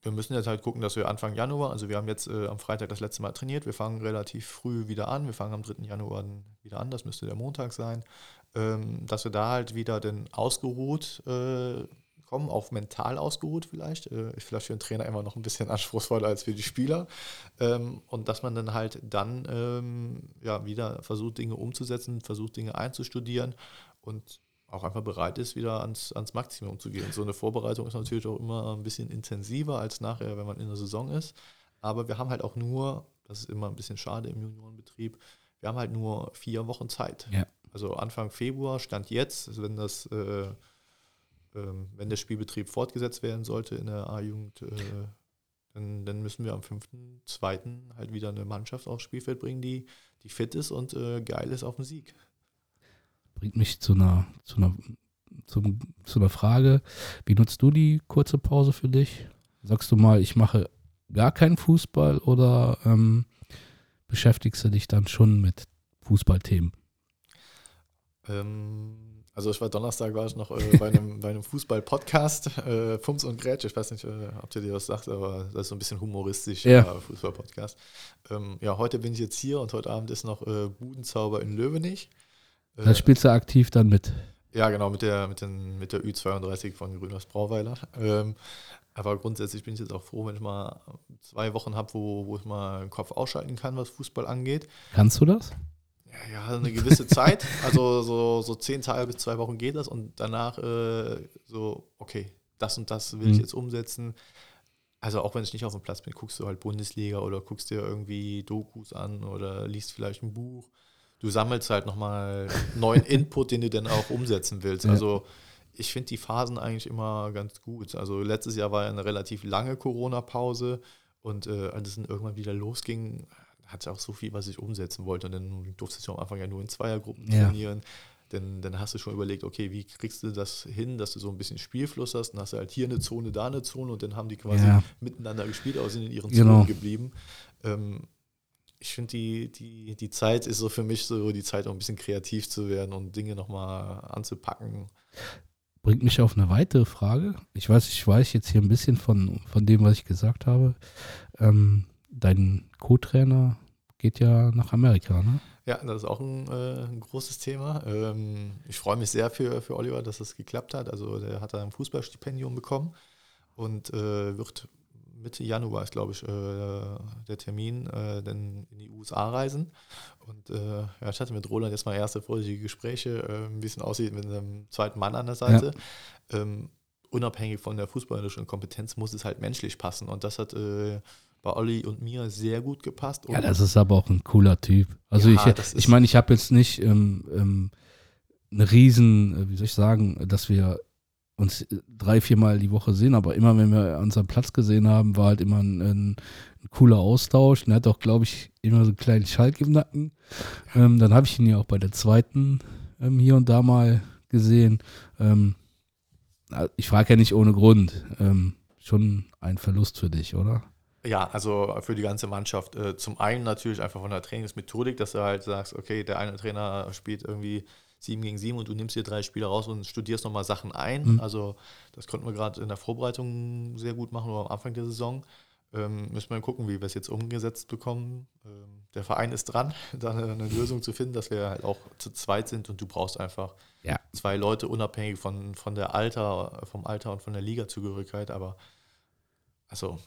C: wir müssen jetzt halt gucken, dass wir Anfang Januar, also wir haben jetzt äh, am Freitag das letzte Mal trainiert, wir fangen relativ früh wieder an, wir fangen am 3. Januar wieder an, das müsste der Montag sein, ähm, dass wir da halt wieder dann ausgeruht äh, kommen, auch mental ausgeruht vielleicht, äh, ist vielleicht für den Trainer immer noch ein bisschen anspruchsvoller als für die Spieler ähm, und dass man dann halt dann ähm, ja wieder versucht, Dinge umzusetzen, versucht, Dinge einzustudieren und auch einfach bereit ist, wieder ans, ans Maximum zu gehen. So eine Vorbereitung ist natürlich auch immer ein bisschen intensiver als nachher, wenn man in der Saison ist. Aber wir haben halt auch nur, das ist immer ein bisschen schade im Juniorenbetrieb, wir haben halt nur vier Wochen Zeit.
B: Ja.
C: Also Anfang Februar stand jetzt, also wenn das, äh, äh, wenn der Spielbetrieb fortgesetzt werden sollte in der A-Jugend, äh, dann, dann, müssen wir am 5.2. halt wieder eine Mannschaft aufs Spielfeld bringen, die, die fit ist und äh, geil ist auf den Sieg
B: bringt mich zu einer, zu einer, zum, zu einer Frage. Wie nutzt du die kurze Pause für dich? Sagst du mal, ich mache gar keinen Fußball oder ähm, beschäftigst du dich dann schon mit Fußballthemen?
C: Ähm, also ich war Donnerstag, war ich noch äh, bei einem, einem Fußball-Podcast, äh, Fums und Grätsch, ich weiß nicht, äh, ob dir das sagt, aber das ist so ein bisschen humoristisch,
B: ja.
C: Äh, Fußball-Podcast. Ähm, ja, heute bin ich jetzt hier und heute Abend ist noch äh, Budenzauber in Löwenich.
B: Da spielst du aktiv dann mit.
C: Ja, genau, mit der, mit den, mit der Ü32 von Grüners Brauweiler. Ähm, aber grundsätzlich bin ich jetzt auch froh, wenn ich mal zwei Wochen habe, wo, wo ich mal den Kopf ausschalten kann, was Fußball angeht.
B: Kannst du das?
C: Ja, eine gewisse Zeit. Also so, so zehn Tage bis zwei Wochen geht das und danach äh, so, okay, das und das will mhm. ich jetzt umsetzen. Also auch wenn ich nicht auf dem Platz bin, guckst du halt Bundesliga oder guckst dir irgendwie Dokus an oder liest vielleicht ein Buch du sammelst halt nochmal neuen Input, den du dann auch umsetzen willst. Ja. Also ich finde die Phasen eigentlich immer ganz gut. Also letztes Jahr war ja eine relativ lange Corona-Pause und äh, als es dann irgendwann wieder losging, hatte auch so viel, was ich umsetzen wollte. Und dann durfte ich am Anfang ja nur in Zweiergruppen ja. trainieren. Denn dann hast du schon überlegt, okay, wie kriegst du das hin, dass du so ein bisschen Spielfluss hast? Dann hast du halt hier eine Zone, da eine Zone und dann haben die quasi ja. miteinander gespielt, aber sind in ihren genau. Zonen geblieben. Ähm, ich finde, die, die, die Zeit ist so für mich so die Zeit, um ein bisschen kreativ zu werden und Dinge nochmal anzupacken.
B: Bringt mich auf eine weitere Frage. Ich weiß, ich weiß jetzt hier ein bisschen von, von dem, was ich gesagt habe. Ähm, dein Co-Trainer geht ja nach Amerika, ne?
C: Ja, das ist auch ein, äh, ein großes Thema. Ähm, ich freue mich sehr für, für Oliver, dass es das geklappt hat. Also der hat da ein Fußballstipendium bekommen und äh, wird Mitte Januar ist, glaube ich, äh, der Termin, äh, dann in die USA reisen. Und äh, ja, ich hatte mit Roland jetzt mal erste vorsichtige Gespräche, äh, wie es aussieht mit einem zweiten Mann an der Seite. Ja. Ähm, unabhängig von der fußballerischen Kompetenz muss es halt menschlich passen. Und das hat äh, bei Olli und mir sehr gut gepasst.
B: Ja, das ist aber auch ein cooler Typ. Also ja, ich, ich meine, ich habe jetzt nicht ähm, ähm, eine riesen, äh, wie soll ich sagen, dass wir uns drei, viermal die Woche sehen, aber immer, wenn wir unseren Platz gesehen haben, war halt immer ein, ein, ein cooler Austausch. Und er hat auch, glaube ich, immer so einen kleinen Schalk im Nacken. Ähm, dann habe ich ihn ja auch bei der zweiten ähm, hier und da mal gesehen. Ähm, ich frage ja nicht ohne Grund. Ähm, schon ein Verlust für dich, oder?
C: Ja, also für die ganze Mannschaft. Äh, zum einen natürlich einfach von der Trainingsmethodik, dass du halt sagst, okay, der eine Trainer spielt irgendwie 7 gegen 7 und du nimmst dir drei Spieler raus und studierst nochmal Sachen ein. Mhm. Also das konnten wir gerade in der Vorbereitung sehr gut machen oder am Anfang der Saison. Ähm, müssen wir gucken, wie wir es jetzt umgesetzt bekommen. Ähm, der Verein ist dran, da eine, eine, Lösung zu finden, dass wir halt auch zu zweit sind und du brauchst einfach ja. zwei Leute unabhängig von, von der Alter, vom Alter und von der Ligazugehörigkeit. Aber also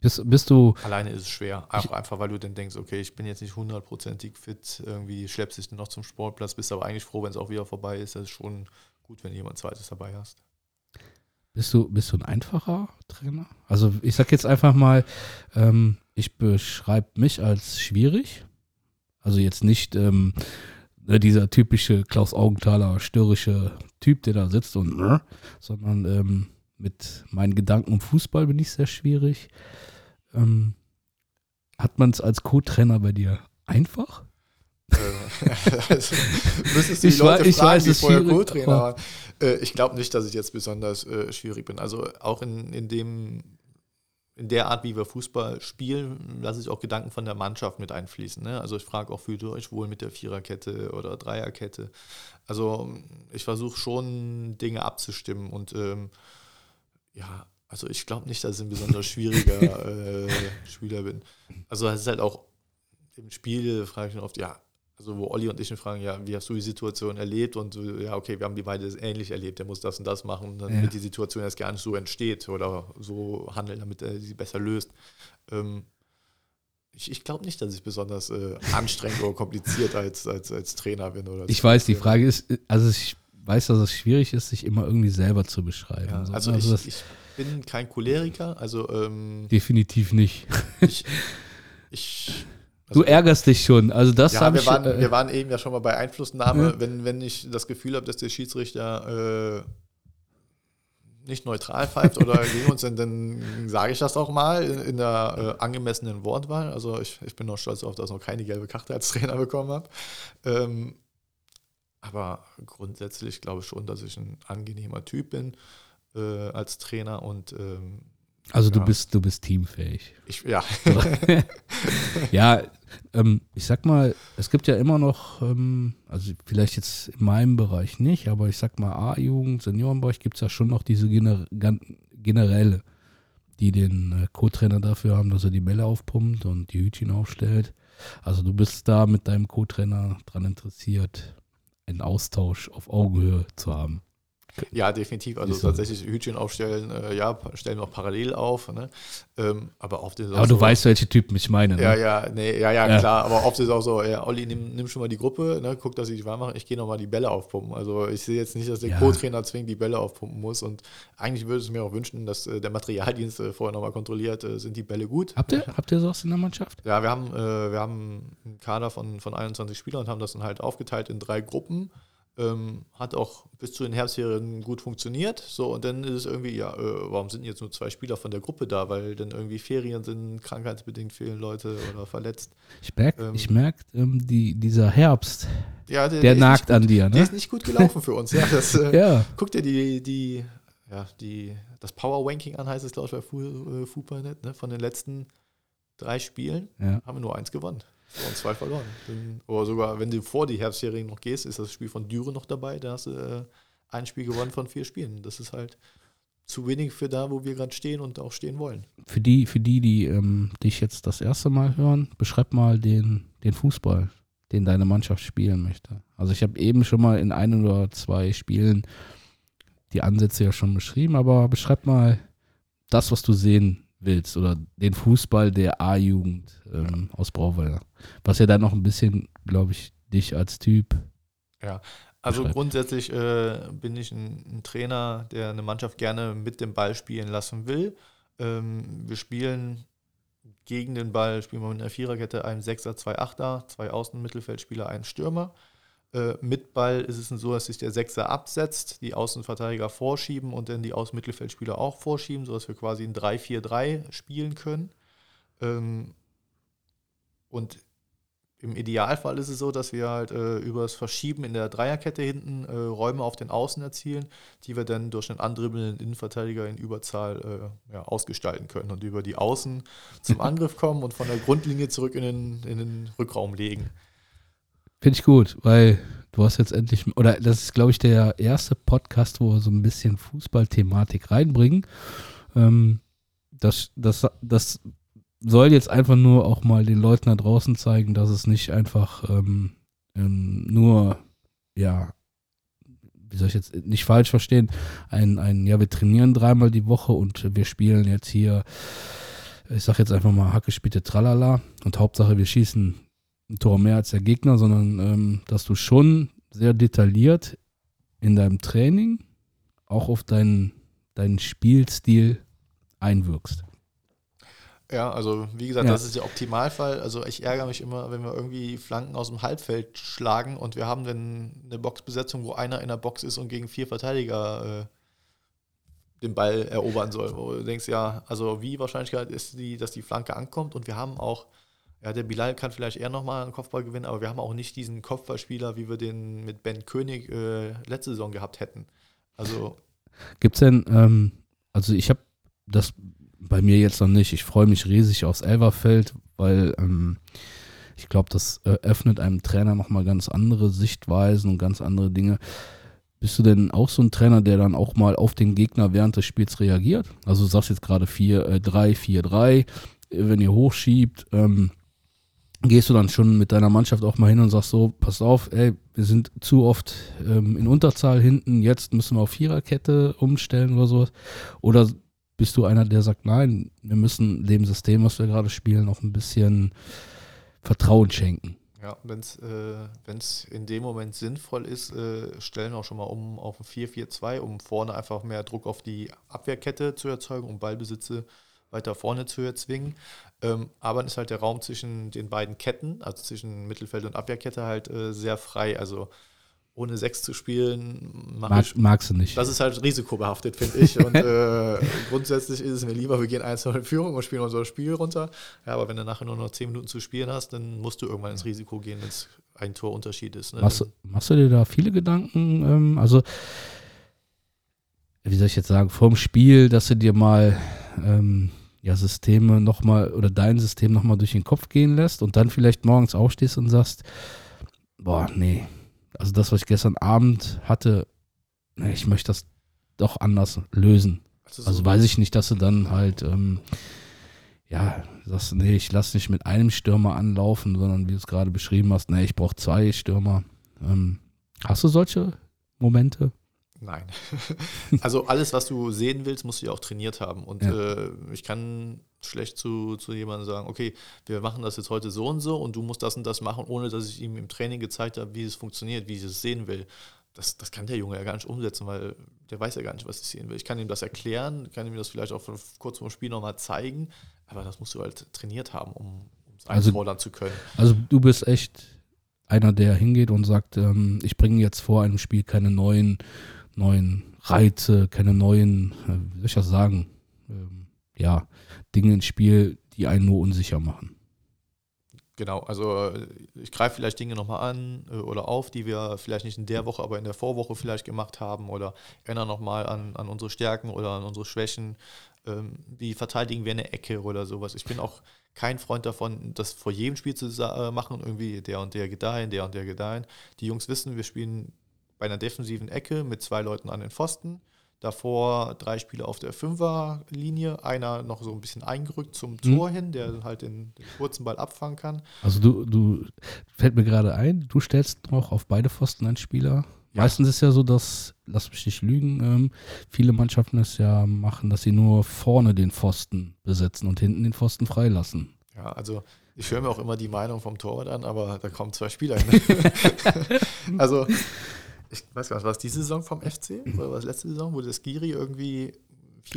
B: bist, bist du.
C: Alleine ist es schwer. Auch einfach, weil du dann denkst, okay, ich bin jetzt nicht hundertprozentig fit, irgendwie schleppst dich noch zum Sportplatz, bist aber eigentlich froh, wenn es auch wieder vorbei ist. Das ist schon gut, wenn jemand zweites dabei hast.
B: Bist du, bist du ein einfacher Trainer? Also ich sag jetzt einfach mal, ähm, ich beschreibe mich als schwierig. Also jetzt nicht ähm, ne, dieser typische Klaus Augenthaler störrische Typ, der da sitzt und, ne, sondern ähm, mit meinen Gedanken um Fußball bin ich sehr schwierig. Ähm, hat man es als Co-Trainer bei dir einfach?
C: also, müsstest du die ich Leute weiß, fragen, weiß, die vorher Co-Trainer waren. Äh, ich glaube nicht, dass ich jetzt besonders äh, schwierig bin. Also auch in, in dem in der Art, wie wir Fußball spielen, lasse ich auch Gedanken von der Mannschaft mit einfließen. Ne? Also ich frage auch, fühlt ihr euch wohl mit der Viererkette oder Dreierkette? Also ich versuche schon Dinge abzustimmen und ähm, ja, Also ich glaube nicht, dass ich ein besonders schwieriger äh, Spieler bin. Also es ist halt auch im Spiel, frage ich mich oft, ja, also wo Olli und ich ihn fragen, ja, wie hast du die Situation erlebt? Und so, ja, okay, wir haben die beide ähnlich erlebt, der muss das und das machen, damit
B: Ja.
C: die Situation erst gar nicht so entsteht oder so handeln, damit er sie besser löst. Ähm, ich ich glaube nicht, dass ich besonders äh, anstrengend oder kompliziert als, als, als Trainer bin. Oder
B: Ich weiß, die. Frage ist, also ich weiß, dass es schwierig ist, sich immer irgendwie selber zu beschreiben.
C: Ja,
B: So,
C: also
B: das
C: ich, ich bin kein Choleriker, also ähm,
B: definitiv nicht.
C: ich, ich
B: Du ärgerst dich schon. Also das
C: ja, wir
B: ich.
C: waren,
B: äh,
C: wir waren eben ja schon mal bei Einflussnahme,
B: Ja.
C: wenn, wenn ich das Gefühl habe, dass der Schiedsrichter äh, nicht neutral pfeift oder gegen uns, dann, dann sage ich das auch mal in, in der äh, angemessenen Wortwahl. Also ich, ich bin noch stolz darauf, dass ich noch keine gelbe Karte als Trainer bekommen habe. Ähm, aber grundsätzlich glaube ich schon, dass ich ein angenehmer Typ bin äh, als Trainer und ähm,
B: also du
C: ja.
B: bist, du bist teamfähig.
C: ich, ja,
B: ja, ähm, ich sag mal, es gibt ja immer noch, ähm, also vielleicht jetzt in meinem Bereich nicht, aber ich sag mal A-Jugend, Seniorenbereich gibt es ja schon noch diese Gener Generäle, die den äh, Co-Trainer dafür haben, dass er die Bälle aufpumpt und die Hütchen aufstellt. Also du bist da mit deinem Co-Trainer dran interessiert, einen Austausch auf Augenhöhe zu haben.
C: Ja, definitiv. Also
B: so.
C: tatsächlich Hütchen aufstellen, äh, ja, stellen wir auch parallel auf. Ne? Ähm, aber oft ist es auch
B: Aber du
C: so,
B: weißt, welche Typen ich meine. Ne?
C: Ja, ja, nee, ja, ja,
B: Ja.
C: klar. Aber oft ist es auch so, ja, Olli, nimm, nimm schon mal die Gruppe, ne, guck, dass sie sich warm machen. Ich gehe nochmal die Bälle aufpumpen. Also ich sehe jetzt nicht, dass der
B: Ja.
C: Co-Trainer zwingend die Bälle aufpumpen muss. Und eigentlich würde es mir auch wünschen, dass äh, der Materialdienst äh, vorher nochmal kontrolliert, äh, sind die Bälle gut.
B: Habt ihr, habt ihr sowas in der Mannschaft?
C: Ja, wir haben, äh, wir haben einen Kader von, von 21 Spielern und haben das dann halt aufgeteilt in drei Gruppen. Ähm, hat auch bis zu den Herbstferien gut funktioniert. So, und dann ist es irgendwie, ja, äh, warum sind jetzt nur zwei Spieler von der Gruppe da? Weil dann irgendwie Ferien sind, krankheitsbedingt fehlen Leute oder verletzt.
B: Ich merke,
C: Ähm.
B: ich merk, ähm, die, dieser Herbst,
C: Ja, der,
B: der
C: ist
B: nagt an dir,
C: gut, Der
B: ne?
C: ist nicht gut gelaufen für uns. Ja, das, äh,
B: Ja.
C: Guck dir die, die, ja, die, das Power-Ranking an, heißt es, glaube ich, bei äh, Fupanet, ne? Von den letzten drei Spielen
B: ja.
C: haben wir nur eins gewonnen. Und zwei verloren. Oder sogar, wenn du vor die Herbstserien noch gehst, ist das Spiel von Düren noch dabei. Da hast du äh, ein Spiel gewonnen von vier Spielen. Das ist halt zu wenig für da, wo wir gerade stehen und auch stehen wollen.
B: Für die, für die, die ähm, dich jetzt das erste Mal hören, beschreib mal den, den Fußball, den deine Mannschaft spielen möchte. Also ich habe eben schon mal in ein oder zwei Spielen die Ansätze ja schon beschrieben, aber beschreib mal das, was du sehen willst oder den Fußball der A-Jugend ähm, aus Brauweiler. Was ja dann noch ein bisschen, glaube ich, dich als Typ.
C: Also
B: Beschreib.
C: grundsätzlich äh, bin ich ein, ein Trainer, der eine Mannschaft gerne mit dem Ball spielen lassen will. Ähm, wir spielen gegen den Ball, spielen wir mit einer Viererkette, einem Sechser, zwei Achter, zwei Außenmittelfeldspieler, einen Stürmer. Äh, mit Ball ist es so, dass sich der Sechser absetzt, die Außenverteidiger vorschieben und dann die Außenmittelfeldspieler auch vorschieben, sodass wir quasi ein 3-4-3 spielen können. Ähm, und im Idealfall ist es so, dass wir halt äh, über das Verschieben in der Dreierkette hinten äh, Räume auf den Außen erzielen, die wir dann durch einen andribbelnden Innenverteidiger in Überzahl ausgestalten können und über die Außen zum Angriff kommen und von der Grundlinie zurück in den, in den Rückraum legen.
B: Finde ich gut, weil du hast jetzt endlich, oder das ist, glaube ich, der erste Podcast, wo wir so ein bisschen Fußballthematik reinbringen. Ähm, das, das, das soll jetzt einfach nur auch mal den Leuten da draußen zeigen, dass es nicht einfach ähm, ähm, nur, ja, wie soll ich jetzt nicht falsch verstehen, ein, ein, ja, wir trainieren dreimal die Woche und wir spielen jetzt hier, ich sag jetzt einfach mal Hacke, Spitte, Tralala und Hauptsache wir schießen ein Tor mehr als der Gegner, sondern ähm, dass du schon sehr detailliert in deinem Training auch auf deinen, deinen Spielstil einwirkst.
C: Ja, also wie gesagt,
B: Ja.
C: das ist der Optimalfall. Also ich ärgere mich immer, wenn wir irgendwie Flanken aus dem Halbfeld schlagen und wir haben dann eine Boxbesetzung, wo einer in der Box ist und gegen vier Verteidiger äh, den Ball erobern soll. Wo du denkst, ja, also wie Wahrscheinlichkeit ist die, dass die Flanke ankommt und wir haben auch, ja, der Bilal kann vielleicht eher nochmal einen Kopfball gewinnen, aber wir haben auch nicht diesen Kopfballspieler, wie wir den mit Ben König äh, letzte Saison gehabt hätten. Also
B: Gibt es denn, ähm, also ich habe das bei mir jetzt noch nicht. Ich freue mich riesig aufs Elverfeld, weil ähm, ich glaube, das äh, öffnet einem Trainer nochmal ganz andere Sichtweisen und ganz andere Dinge. bist du denn auch so ein Trainer, der dann auch mal auf den Gegner während des Spiels reagiert? Also du sagst jetzt gerade 4, äh, 3, 4, 3, wenn ihr hochschiebt, ähm, gehst du dann schon mit deiner Mannschaft auch mal hin und sagst so, pass auf, ey, wir sind zu oft ähm, in Unterzahl hinten, jetzt müssen wir auf Viererkette umstellen oder sowas. Oder bist du einer, der sagt, nein, wir müssen dem System, was wir gerade spielen, noch ein bisschen Vertrauen schenken?
C: Ja, wenn es äh, in dem Moment sinnvoll ist, äh, stellen wir auch schon mal um auf ein 4-4-2, um vorne einfach mehr Druck auf die Abwehrkette zu erzeugen, um Ballbesitze weiter vorne zu erzwingen. Ähm, aber dann ist halt der Raum zwischen den beiden Ketten, also zwischen Mittelfeld und Abwehrkette, halt äh, sehr frei. Also ohne sechs zu spielen,
B: Mag, ich, magst du nicht.
C: Das ist halt risikobehaftet, finde ich. Und äh, grundsätzlich ist es mir lieber, wir gehen 1 in Führung und spielen unser Spiel runter. Ja, aber wenn du nachher nur noch zehn Minuten zu spielen hast, dann musst du irgendwann ins Risiko gehen, wenn es ein Torunterschied ist. Ne?
B: Machst, machst, du dir da viele Gedanken? Ähm, also, wie soll ich jetzt sagen, vorm Spiel, dass du dir mal ähm, ja, Systeme nochmal oder dein System nochmal durch den Kopf gehen lässt und dann vielleicht morgens aufstehst und sagst, boah, nee, also das, was ich gestern Abend hatte, ich möchte das doch anders lösen. Also, also weiß ich nicht, dass du dann halt, ähm, ja, sagst, nee, ich lasse nicht mit einem Stürmer anlaufen, sondern wie du es gerade beschrieben hast, nee, ich brauche zwei Stürmer. Ähm, hast du solche Momente?
C: Nein. also alles, was du sehen willst, musst du ja auch trainiert haben. Und ja. äh, ich kann schlecht zu, zu jemandem sagen, okay, wir machen das jetzt heute so und so und du musst das und das machen, ohne dass ich ihm im Training gezeigt habe, wie es funktioniert, wie ich es sehen will. Das, das kann der Junge ja gar nicht umsetzen, weil der weiß ja gar nicht, was ich sehen will. Ich kann ihm das erklären, kann ihm das vielleicht auch kurz vor dem Spiel nochmal zeigen, aber das musst du halt trainiert haben, um es also, einfordern zu können.
B: Also du bist echt einer, der hingeht und sagt, ähm, ich bringe jetzt vor einem Spiel keine neuen, neuen Reize, keine neuen, äh, wie soll ich das sagen, ähm, ja, Dinge ins Spiel, die einen nur unsicher machen.
C: Genau, also äh, ich greife vielleicht Dinge nochmal an äh, oder auf, die wir vielleicht nicht in der Woche, aber in der Vorwoche vielleicht gemacht haben oder erinnere nochmal an, an unsere Stärken oder an unsere Schwächen. Ähm, wie verteidigen wir eine Ecke oder sowas. Ich bin auch kein Freund davon, das vor jedem Spiel zu machen, irgendwie der und der gedeihen, der und der gedeihen. Die Jungs wissen, wir spielen bei einer defensiven Ecke mit zwei Leuten an den Pfosten Davor drei Spieler auf der Fünferlinie, einer noch so ein bisschen eingerückt zum mhm. Tor mhm. hin, der halt den, den, kurzen Ball abfangen kann.
B: Also du, du fällt mir gerade ein, du stellst noch auf beide Pfosten einen Spieler. Ja. Meistens ist ja so, dass, lass mich nicht lügen, ähm, viele Mannschaften es ja machen, dass sie nur vorne den Pfosten besetzen und hinten den Pfosten freilassen.
C: Ja, also ich höre mir auch immer die Meinung vom Torwart an, aber da kommen zwei Spieler hin. also ich weiß gar nicht, war es diese Saison vom FC oder war es letzte Saison, wo das Giri irgendwie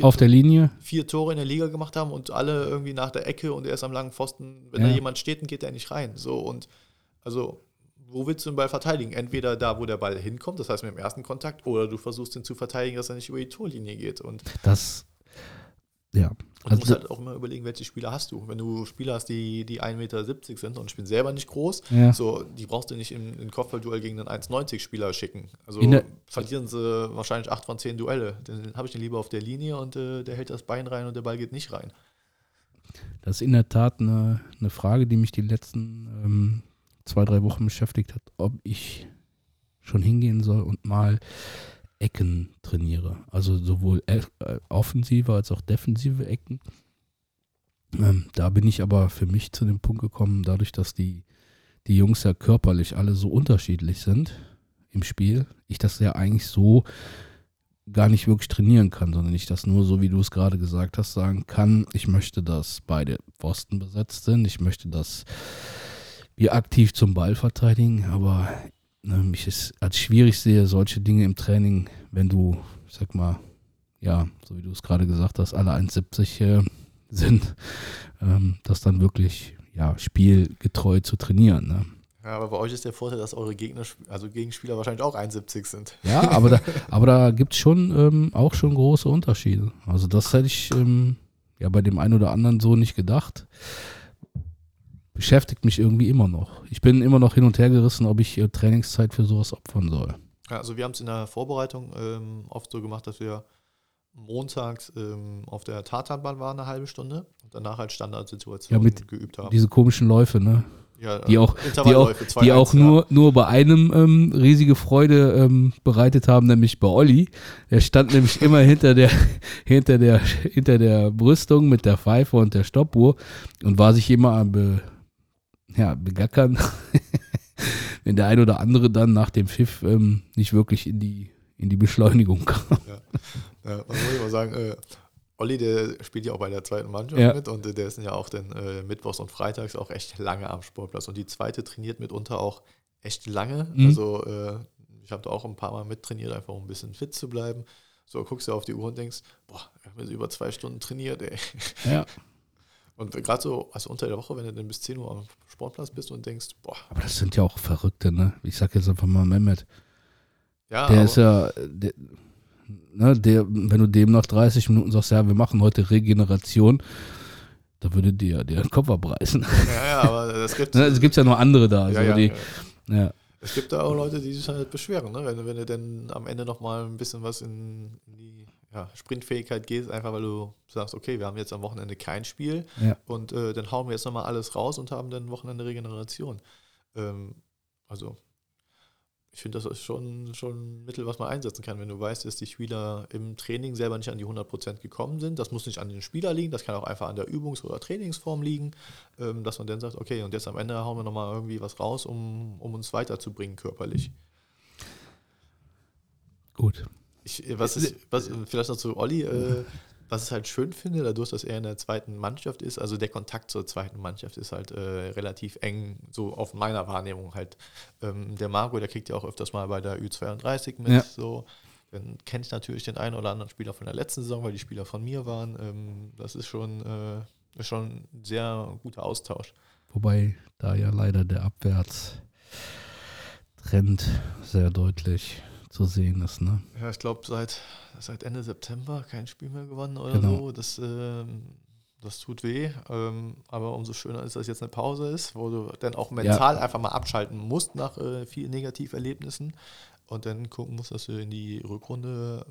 B: auf der Linie
C: vier Tore in der Liga gemacht haben und alle irgendwie nach der Ecke und er ist am langen Pfosten, wenn ja. da jemand steht, dann geht er nicht rein. So und also wo willst du den Ball verteidigen? Entweder da, wo der Ball hinkommt, das heißt mit dem ersten Kontakt, oder du versuchst ihn zu verteidigen, dass er nicht über die Torlinie geht. Und
B: das ja.
C: Und also, du musst halt auch immer überlegen, welche Spieler hast du. Wenn du Spieler hast, die, die 1,70 Meter sind und ich bin selber nicht groß, ja. so, die brauchst du nicht im, im Kopfballduell gegen einen 1,90-Spieler schicken. Also verlieren sie wahrscheinlich 8 von 10 Duelle. Dann habe ich den lieber auf der Linie und äh, der hält das Bein rein und der Ball geht nicht rein.
B: Das ist in der Tat eine, eine Frage, die mich die letzten ähm, zwei, drei Wochen beschäftigt hat, ob ich schon hingehen soll und mal Ecken trainiere. Also sowohl äh, offensive als auch defensive Ecken. Ähm, da bin ich aber für mich zu dem Punkt gekommen, dadurch, dass die, die Jungs ja körperlich alle so unterschiedlich sind im Spiel, ich das ja eigentlich so gar nicht wirklich trainieren kann, sondern ich das nur so, wie du es gerade gesagt hast, sagen kann, ich möchte, dass beide Pfosten besetzt sind, ich möchte, dass wir aktiv zum Ball verteidigen, aber ich es als schwierig sehe, solche Dinge im Training, wenn du, ich sag mal, ja, so wie du es gerade gesagt hast, alle 1,70 äh, sind, ähm, das dann wirklich ja, spielgetreu zu trainieren. Ne?
C: Ja, aber bei euch ist der Vorteil, dass eure Gegner, also Gegenspieler wahrscheinlich auch 71 sind.
B: Ja, aber da, aber da gibt es schon ähm, auch schon große Unterschiede. Also das hätte ich ähm, ja bei dem einen oder anderen so nicht gedacht beschäftigt mich irgendwie immer noch. Ich bin immer noch hin und her gerissen, ob ich Trainingszeit für sowas opfern soll.
C: Ja, also wir haben es in der Vorbereitung ähm, oft so gemacht, dass wir montags ähm, auf der Tatanbahn waren eine halbe Stunde und danach halt Standardsituationen
B: ja, geübt haben. Diese komischen Läufe, ne?
C: Ja,
B: die auch, die auch, die
C: 2-1,
B: auch nur, nur bei einem ähm, riesige Freude ähm, bereitet haben, nämlich bei Olli. Der stand nämlich immer hinter der, hinter der, hinter der Brüstung mit der Pfeife und der Stoppuhr und war sich immer am ja, begackern, wenn der ein oder andere dann nach dem Pfiff ähm, nicht wirklich in die, in die Beschleunigung kam.
C: Ja, was muss ich mal sagen, äh, Olli, der spielt ja auch bei der zweiten Mannschaft
B: Ja.
C: mit und der ist ja auch dann äh, mittwochs und freitags auch echt lange am Sportplatz. Und die zweite trainiert mitunter auch echt lange.
B: Mhm.
C: Also äh, ich habe da auch ein paar Mal mittrainiert, einfach um ein bisschen fit zu bleiben. So guckst du auf die Uhr und denkst, boah, wir haben jetzt über zwei Stunden trainiert, ey.
B: Ja.
C: Und gerade so, also unter der Woche, wenn du dann bis 10 Uhr am Sportplatz bist und denkst, boah,
B: Aber das sind ja auch Verrückte, ne? Ich sag jetzt einfach mal Mehmet.
C: ja,
B: Der ist ja, der, ne, der, wenn du dem nach 30 Minuten sagst, ja, wir machen heute Regeneration, da würde dir der den Kopf abreißen.
C: ja, ja, aber das gibt
B: Ne, Es gibt ja noch andere da. Also
C: ja, ja,
B: die,
C: ja.
B: ja.
C: Es gibt da auch Leute, die sich halt beschweren, ne? wenn, du- wenn du dann am Ende nochmal ein bisschen was in die ja, Sprintfähigkeit gehst, einfach weil du sagst, okay, wir haben jetzt am Wochenende kein Spiel
B: Ja.
C: und äh, dann hauen wir jetzt nochmal alles raus und haben dann Wochenende Regeneration. Ähm, also ich finde, das ist schon, schon ein Mittel, was man einsetzen kann, wenn du weißt, dass die Spieler im Training selber nicht an die 100% gekommen sind. Das muss nicht an den Spieler liegen, das kann auch einfach an der Übungs- oder Trainingsform liegen, ähm, dass man dann sagt, okay, und jetzt am Ende hauen wir nochmal irgendwie was raus, um, um uns weiterzubringen körperlich.
B: Gut.
C: Ich, was ist, was, vielleicht noch zu Olli, äh, was ich halt schön finde, dadurch, dass er in der zweiten Mannschaft ist, also der Kontakt zur zweiten Mannschaft ist halt äh, relativ eng, so auf meiner Wahrnehmung halt. Ähm, der Marco, der kriegt ja auch öfters mal bei der Ü32 mit,
B: Ja.
C: so. Dann kenne ich natürlich den einen oder anderen Spieler von der letzten Saison, weil die Spieler von mir waren. Ähm, das ist schon, äh, ist schon ein sehr guter Austausch.
B: Wobei da ja leider der Abwärtstrend sehr deutlich zu sehen ist. Ne?
C: Ja, ich glaube, seit, seit Ende September kein Spiel mehr gewonnen oder
B: Genau.
C: so. Das, ähm, das tut weh. Ähm, aber umso schöner ist, dass jetzt eine Pause ist, wo du dann auch mental einfach mal abschalten musst nach äh, vielen Negativerlebnissen und dann gucken musst, dass du in die Rückrunde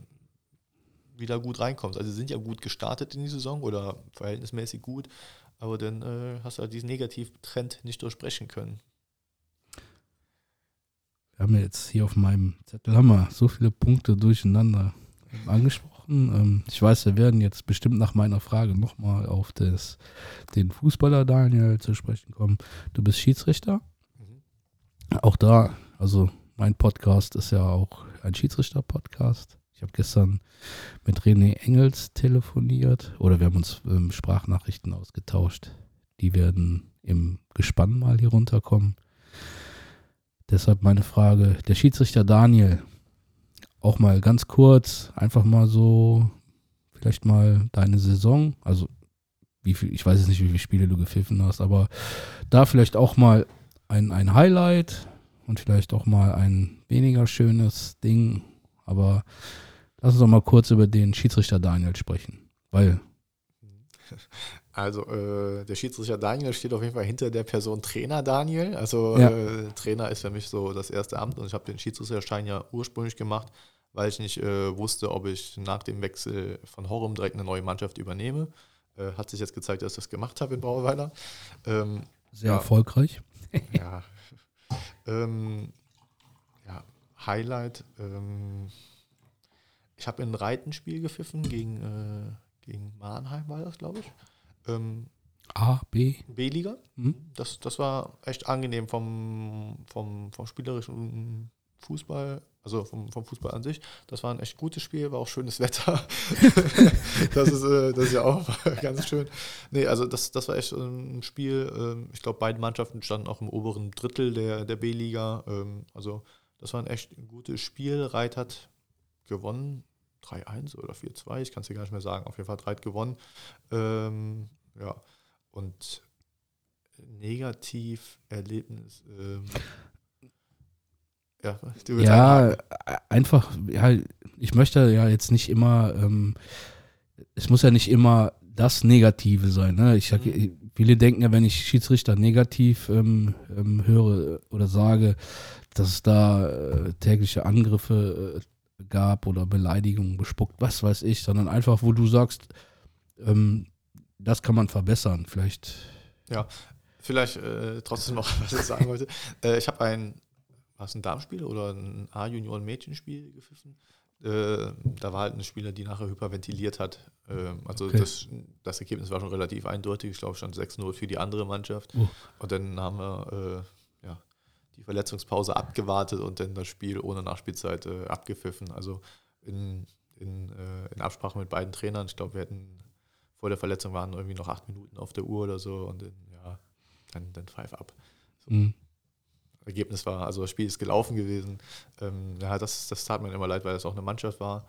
C: wieder gut reinkommst. Also sie sind ja gut gestartet in die Saison oder verhältnismäßig gut, aber dann äh, hast du halt diesen Negativtrend nicht durchbrechen können.
B: Wir haben jetzt hier auf meinem Zettel haben wir so viele Punkte durcheinander angesprochen. Ähm, ich weiß, wir werden jetzt bestimmt nach meiner Frage nochmal auf das, den Fußballer Daniel zu sprechen kommen. Du bist Schiedsrichter.
C: Mhm.
B: Auch da, also mein Podcast ist ja auch ein Schiedsrichter-Podcast. Ich habe gestern mit René Engels telefoniert oder wir haben uns ähm, Sprachnachrichten ausgetauscht. Die werden im Gespann mal hier runterkommen. Deshalb meine Frage, der Schiedsrichter Daniel, auch mal ganz kurz, einfach mal so, vielleicht mal deine Saison, also wie viel, ich weiß jetzt nicht, wie viele Spiele du gepfiffen hast, aber da vielleicht auch mal ein, ein Highlight und vielleicht auch mal ein weniger schönes Ding, aber lass uns doch mal kurz über den Schiedsrichter Daniel sprechen, weil,
C: Also äh, der Schiedsrichter Daniel steht auf jeden Fall hinter der Person Trainer Daniel. Also
B: Ja.
C: äh, Trainer ist für mich so das erste Amt und ich habe den Schiedsrichterschein ja ursprünglich gemacht, weil ich nicht äh, wusste, ob ich nach dem Wechsel von Horum direkt eine neue Mannschaft übernehme. Äh, hat sich jetzt gezeigt, dass ich das gemacht habe in Brauweiler. Ähm,
B: sehr
C: Ja.
B: erfolgreich.
C: ja. ähm, ja, Highlight. Ähm, ich habe ein Reitenspiel gepfiffen gegen, äh, gegen Mannheim, war das, glaube ich. Ähm,
B: A, B,
C: B-Liga.
B: Mhm.
C: Das, das war echt angenehm vom, vom, vom spielerischen Fußball, also vom, vom Fußball an sich. Das war ein echt gutes Spiel, war auch schönes Wetter. das, ist, äh, das ist ja auch ganz schön. Nee, also das, das war echt ein Spiel. Ähm, ich glaube, beide Mannschaften standen auch im oberen Drittel der, der B-Liga. Ähm, also das war ein echt gutes Spiel. Reit hat gewonnen. 3-1 oder 4-2, ich kann es dir gar nicht mehr sagen. Auf jeden Fall hat gewonnen. Ähm, ja, und Negativerlebnis. Ähm, ja,
B: Ja, einfach, ja, ich möchte ja jetzt nicht immer, ähm, es muss ja nicht immer das Negative sein. Ne? Ich sag, viele denken ja, wenn ich Schiedsrichter negativ ähm, ähm, höre oder sage, dass es da äh, tägliche Angriffe äh, gab oder Beleidigungen, bespuckt, was weiß ich, sondern einfach, wo du sagst, ähm, das kann man verbessern. Vielleicht.
C: Vielleicht äh, trotzdem noch, was ich sagen wollte. Äh, ich habe ein, war es ein Darmspiel oder ein A-Junioren-Mädchenspiel gepfiffen? Äh, da war halt eine Spieler, die nachher hyperventiliert hat. Ähm, also
B: Okay.
C: das, das Ergebnis war schon relativ eindeutig. Ich glaube, stand 6-0 für die andere Mannschaft.
B: Oh.
C: Und dann haben wir äh, ja, die Verletzungspause abgewartet und dann das Spiel ohne Nachspielzeit äh, abgepfiffen. Also in, in, äh, in Absprache mit beiden Trainern. Ich glaube, wir hätten vor der Verletzung waren irgendwie noch acht Minuten auf der Uhr oder so und dann, ja, dann, dann pfeif ab.
B: Mhm.
C: Ergebnis war, also das Spiel ist gelaufen gewesen. Ähm, ja, das, das tat mir immer leid, weil das auch eine Mannschaft war,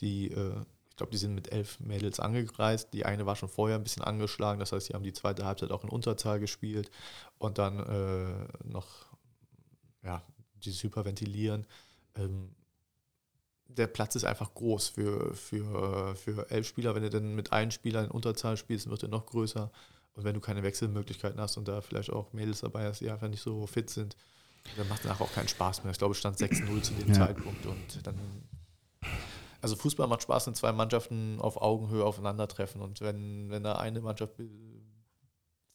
C: die, äh, ich glaube, die sind mit elf Mädels angereist. Die eine war schon vorher ein bisschen angeschlagen, das heißt, sie haben die zweite Halbzeit auch in Unterzahl gespielt und dann äh, noch, ja, dieses Hyperventilieren. Ähm, der Platz ist einfach groß für, für, für elf Spieler. Wenn du dann mit einem Spieler in Unterzahl spielst, wird er noch größer. Und wenn du keine Wechselmöglichkeiten hast und da vielleicht auch Mädels dabei hast, die einfach nicht so fit sind, dann macht es nachher auch keinen Spaß mehr. Ich glaube, es stand 6-0 zu dem
B: Ja.
C: Zeitpunkt. Und dann. Also Fußball macht Spaß, wenn zwei Mannschaften auf Augenhöhe aufeinandertreffen. Und wenn, wenn da eine Mannschaft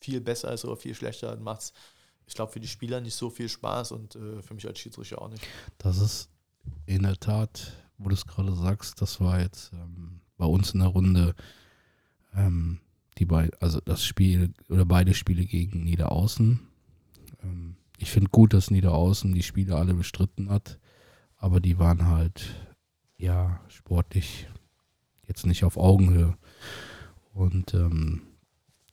C: viel besser ist oder viel schlechter, dann macht es, ich glaube, für die Spieler nicht so viel Spaß und äh, für mich als Schiedsrichter auch nicht.
B: Das ist in der Tat, wo du es gerade sagst, das war jetzt ähm, bei uns in der Runde ähm, die bei, also das Spiel oder beide Spiele gegen Niederaußen. Ähm, ich finde gut, dass Niederaußen die Spiele alle bestritten hat, aber die waren halt ja sportlich jetzt nicht auf Augenhöhe. Und ähm,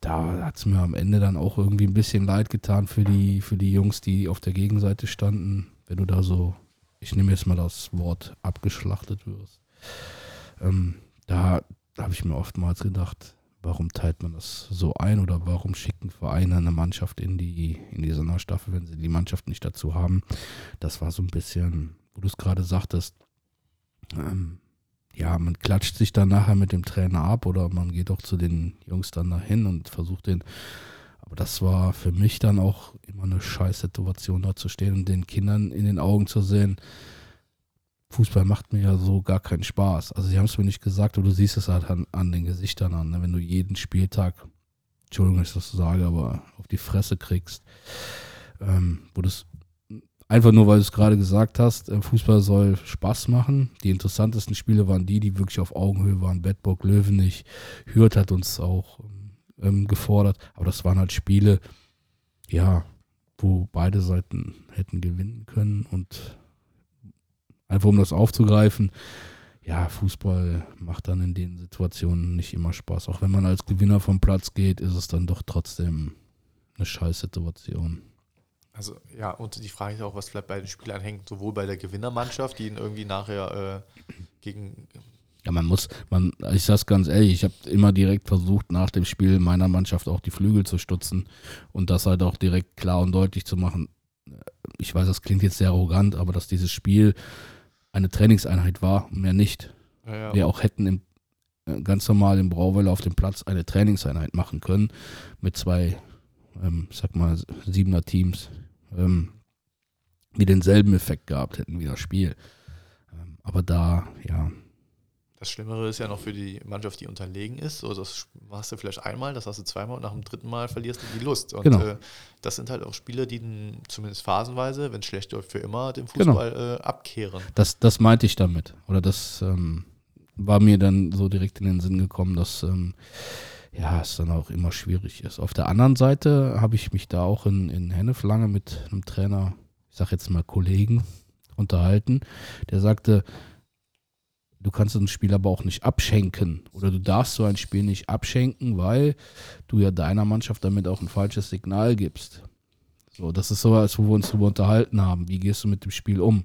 B: da hat es mir am Ende dann auch irgendwie ein bisschen leid getan für die, für die Jungs, die auf der Gegenseite standen, wenn du da so ich nehme jetzt mal das Wort abgeschlachtet wirst. Ähm, da habe ich mir oftmals gedacht, warum teilt man das so ein oder warum schicken Vereine eine Mannschaft in die, in die Sonderstaffel, wenn sie die Mannschaft nicht dazu haben. Das war so ein bisschen, wo du es gerade sagtest, ähm, ja, man klatscht sich dann nachher mit dem Trainer ab oder man geht auch zu den Jungs dann dahin und versucht den aber das war für mich dann auch immer eine Scheißsituation, da zu stehen und den Kindern in den Augen zu sehen. Fußball macht mir ja so gar keinen Spaß. Also sie haben es mir nicht gesagt, aber du siehst es halt an, an den Gesichtern an. Ne? Wenn du jeden Spieltag, Entschuldigung, dass ich das so sage, aber auf die Fresse kriegst, ähm, wo das einfach nur, weil du es gerade gesagt hast, äh, Fußball soll Spaß machen. Die interessantesten Spiele waren die, die wirklich auf Augenhöhe waren. Bedburg, Löwenich, Hürth hat uns auch ähm, gefordert. Aber das waren halt Spiele, ja, wo beide Seiten hätten gewinnen können. Und einfach um das aufzugreifen, ja, Fußball macht dann in den Situationen nicht immer Spaß. Auch wenn man als Gewinner vom Platz geht, ist es dann doch trotzdem eine Scheißsituation.
C: Also ja, und die Frage ist auch, was bleibt bei den Spielern hängen, sowohl bei der Gewinnermannschaft, die ihn irgendwie nachher äh, gegen
B: Ja, man muss, man, ich sag's ganz ehrlich, ich habe immer direkt versucht, nach dem Spiel meiner Mannschaft auch die Flügel zu stutzen und das halt auch direkt klar und deutlich zu machen. Ich weiß, das klingt jetzt sehr arrogant, aber dass dieses Spiel eine Trainingseinheit war, mehr nicht.
C: ja, ja,
B: Wir auch hätten im, äh, ganz normal im Brauweiler auf dem Platz eine Trainingseinheit machen können mit zwei, ähm, ich sag mal, siebener Teams, ähm, die denselben Effekt gehabt hätten wie das Spiel. Ähm, aber da, ja,
C: Das Schlimmere ist ja noch für die Mannschaft, die unterlegen ist. So, das hast du vielleicht einmal, das hast du zweimal und nach dem dritten Mal verlierst du die Lust. Und
B: Genau.
C: äh, das sind halt auch Spieler, die den, zumindest phasenweise, wenn es schlecht läuft, für immer den
B: Genau.
C: Fußball äh, abkehren.
B: Das, das meinte ich damit. Oder das ähm, war mir dann so direkt in den Sinn gekommen, dass ähm, ja, es dann auch immer schwierig ist. Auf der anderen Seite habe ich mich da auch in, in Hennef lange mit einem Trainer, ich sag jetzt mal Kollegen, unterhalten, der sagte, du kannst ein Spiel aber auch nicht abschenken oder du darfst so ein Spiel nicht abschenken, weil du ja deiner Mannschaft damit auch ein falsches Signal gibst. So, das ist so, als wo wir uns darüber unterhalten haben. Wie gehst du mit dem Spiel um?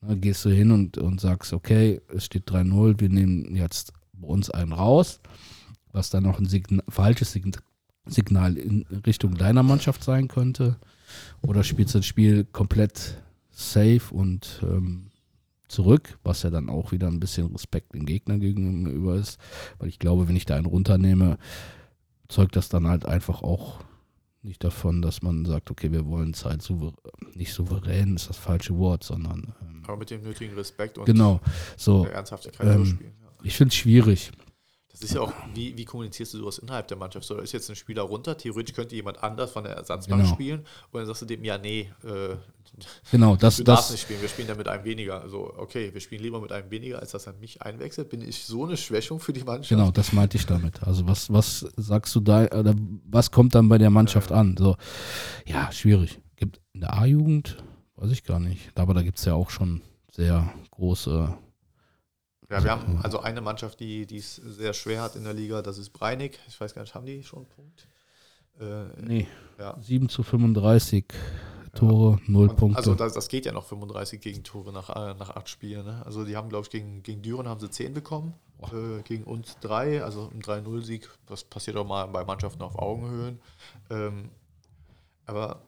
B: Na, gehst du hin und, und sagst, okay, es steht 3-0, wir nehmen jetzt bei uns einen raus, was dann noch ein Sign falsches Sign Signal in Richtung deiner Mannschaft sein könnte. Oder spielst du das Spiel komplett safe und ähm, zurück, was ja dann auch wieder ein bisschen Respekt dem Gegner gegenüber ist. Weil ich glaube, wenn ich da einen runternehme, zeugt das dann halt einfach auch nicht davon, dass man sagt, okay, wir wollen es halt souver nicht souverän, ist das falsche Wort, sondern ähm,
C: Aber mit dem nötigen Respekt und
B: genau. So,
C: der Ernsthaftigkeit
B: ähm,
C: spielen. Ja.
B: ich finde es schwierig.
C: Das ist ja auch, wie, wie kommunizierst du sowas innerhalb der Mannschaft? So, da ist jetzt ein Spieler runter, theoretisch könnte jemand anders von der Ersatzbank
B: Genau.
C: spielen und dann sagst du dem, ja, nee, äh,
B: Genau, das,
C: du darfst
B: das,
C: nicht spielen, wir spielen dann mit einem weniger. Also, okay, wir spielen lieber mit einem weniger, als dass er mich einwechselt. Bin ich so eine Schwächung für die Mannschaft?
B: Genau, das meinte ich damit. Also was, was sagst du da, oder was kommt dann bei der Mannschaft an? So, ja, schwierig. Gibt in der A-Jugend, weiß ich gar nicht. Aber da gibt es ja auch schon sehr große.
C: Ja, wir haben also eine Mannschaft, die es sehr schwer hat in der Liga, das ist Breinig. Ich weiß gar nicht, haben die schon einen Punkt? Äh,
B: Nee,
C: ja.
B: 7 zu 35 Tore, 0
C: Und
B: Punkte.
C: Also das, das geht ja noch 35 Gegentore nach, äh, nach acht Spielen. Ne? Also die haben, glaube ich, gegen, gegen Düren haben sie 10 bekommen, äh, gegen uns 3, also ein 3-0-Sieg. Das passiert auch mal bei Mannschaften auf Augenhöhen. Ähm, aber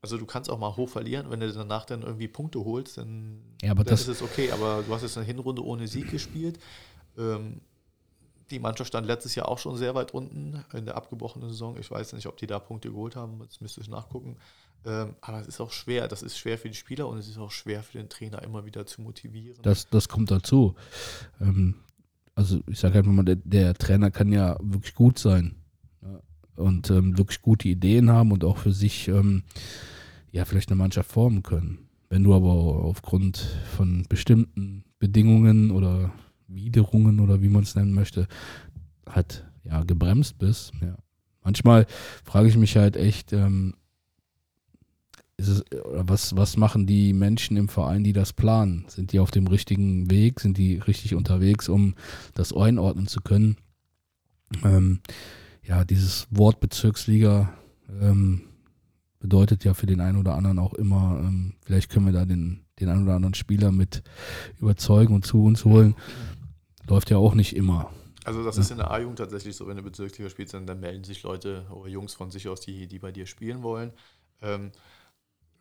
C: also du kannst auch mal hoch verlieren, wenn du danach dann irgendwie Punkte holst, dann,
B: Ja, aber
C: dann
B: das-
C: ist es okay. Aber du hast jetzt eine Hinrunde ohne Sieg gespielt. Ähm, die Mannschaft stand letztes Jahr auch schon sehr weit unten in der abgebrochenen Saison. Ich weiß nicht, ob die da Punkte geholt haben, das müsste ich nachgucken. Ähm, aber es ist auch schwer. Das ist schwer für die Spieler und es ist auch schwer für den Trainer, immer wieder zu motivieren.
B: Das, das kommt dazu. Ähm, also ich sage einfach mal, der, der Trainer kann ja wirklich gut sein und ähm, wirklich gute Ideen haben und auch für sich ähm, ja vielleicht eine Mannschaft formen können. Wenn du aber aufgrund von bestimmten Bedingungen oder Widerungen oder wie man es nennen möchte, halt ja gebremst bist, ja. Manchmal frage ich mich halt echt, ähm, es, was, was machen die Menschen im Verein, die das planen? Sind die auf dem richtigen Weg? Sind die richtig unterwegs, um das einordnen zu können? Ähm, ja, dieses Wort Bezirksliga ähm, bedeutet ja für den einen oder anderen auch immer, ähm, vielleicht können wir da den, den einen oder anderen Spieler mit überzeugen und zu uns holen. Läuft ja auch nicht immer.
C: Also das ist in der A-Jugend tatsächlich so, wenn du Bezirksliga spielst, dann, dann melden sich Leute oder Jungs von sich aus, die, die bei dir spielen wollen. Ähm,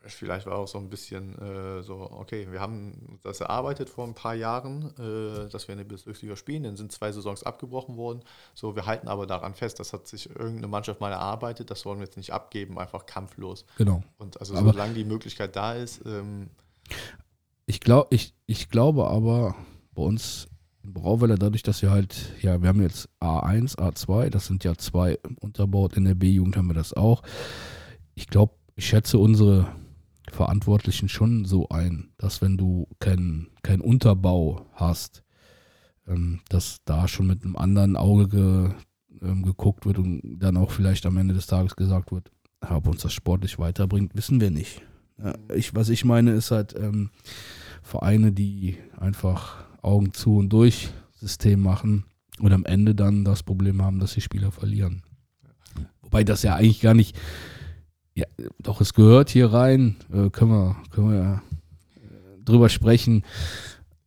C: vielleicht war auch so ein bisschen äh, so, okay, wir haben das erarbeitet vor ein paar Jahren, äh, dass wir in der Bezirksliga spielen, dann sind zwei Saisons abgebrochen worden. So, wir halten aber daran fest, das hat sich irgendeine Mannschaft mal erarbeitet, das wollen wir jetzt nicht abgeben, einfach kampflos.
B: Genau.
C: Und also
B: Aber-
C: solange die Möglichkeit da ist, ähm,
B: Ich, glaub, ich, ich glaube aber bei uns in Brauweiler, dadurch, dass wir halt, ja, wir haben jetzt A1, A2, das sind ja zwei unterbaut, in der B-Jugend haben wir das auch. Ich glaube, ich schätze unsere Verantwortlichen schon so ein, dass wenn du keinen kein Unterbau hast, ähm, dass da schon mit einem anderen Auge ge, ähm, geguckt wird und dann auch vielleicht am Ende des Tages gesagt wird, ob uns das sportlich weiterbringt, wissen wir nicht. Ja, ich, was ich meine, ist halt ähm, Vereine, die einfach Augen zu und durch System machen und am Ende dann das Problem haben, dass die Spieler verlieren. Wobei das ja eigentlich gar nicht, ja, doch es gehört hier rein, äh, können wir, können wir ja drüber sprechen.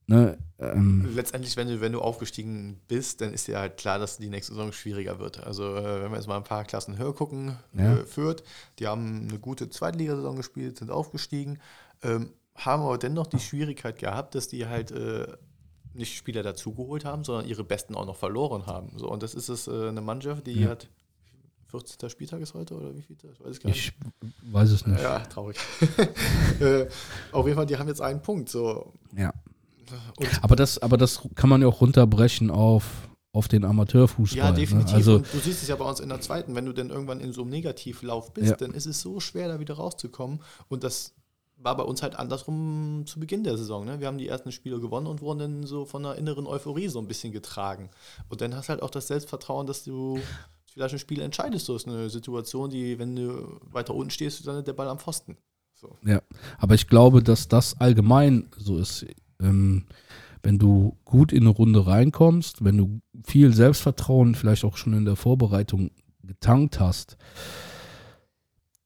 B: Ne, ähm,
C: Letztendlich, wenn du, wenn du aufgestiegen bist, dann ist dir halt klar, dass die nächste Saison schwieriger wird. Also, äh, wenn wir jetzt mal ein paar Klassen höher gucken,
B: Ja.
C: äh, Fürth, die haben eine gute Zweitligasaison gespielt, sind aufgestiegen, ähm, haben aber dennoch die Schwierigkeit gehabt, dass die halt äh, nicht Spieler dazugeholt haben, sondern ihre Besten auch noch verloren haben. So, und das ist es äh, eine Mannschaft, die
B: Ja.
C: hat 14. Spieltag ist heute oder wie viel? Ich weiß es gar nicht.
B: ich weiß es nicht.
C: Ja, traurig. äh, auf jeden Fall, die haben jetzt einen Punkt. So.
B: Ja.
C: Und
B: Aber das, aber das kann man ja auch runterbrechen auf, auf den Amateurfußball.
C: Ja, definitiv.
B: Ne? Also,
C: und du siehst es ja bei uns in der zweiten, wenn du dann irgendwann in so einem Negativlauf bist,
B: Ja.
C: dann ist es so schwer, da wieder rauszukommen. Und das war bei uns halt andersrum zu Beginn der Saison. Ne? Wir haben die ersten Spiele gewonnen und wurden dann so von einer inneren Euphorie so ein bisschen getragen. Und dann hast du halt auch das Selbstvertrauen, dass du vielleicht ein Spiel entscheidest. So ist eine Situation, die, wenn du weiter unten stehst, dann der Ball am Pfosten. So.
B: Ja, aber ich glaube, dass das allgemein so ist. Ähm, wenn du gut in eine Runde reinkommst, wenn du viel Selbstvertrauen vielleicht auch schon in der Vorbereitung getankt hast,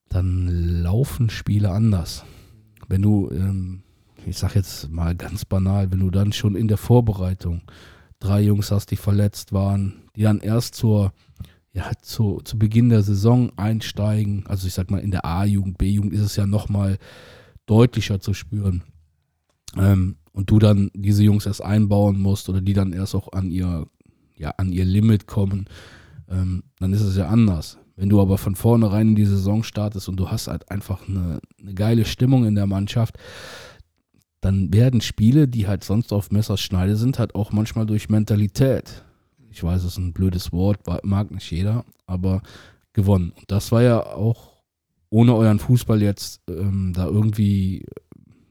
B: dann laufen Spiele anders. Wenn du, ähm, ich sag jetzt mal ganz banal, wenn du dann schon in der Vorbereitung drei Jungs hast, die verletzt waren, die dann erst zur, ja, zu, zu Beginn der Saison einsteigen, also ich sag mal in der A-Jugend, B-Jugend ist es ja nochmal deutlicher zu spüren. Ähm, und du dann diese Jungs erst einbauen musst oder die dann erst auch an ihr, ja, an ihr Limit kommen, ähm, dann ist es ja anders. Wenn du aber von vornherein in die Saison startest und du hast halt einfach eine, eine geile Stimmung in der Mannschaft, dann werden Spiele, die halt sonst auf Messerschneide sind, halt auch manchmal durch Mentalität. Ich weiß, es ist ein blödes Wort, mag nicht jeder, aber gewonnen. Und das war ja auch ohne euren Fußball jetzt ähm, da irgendwie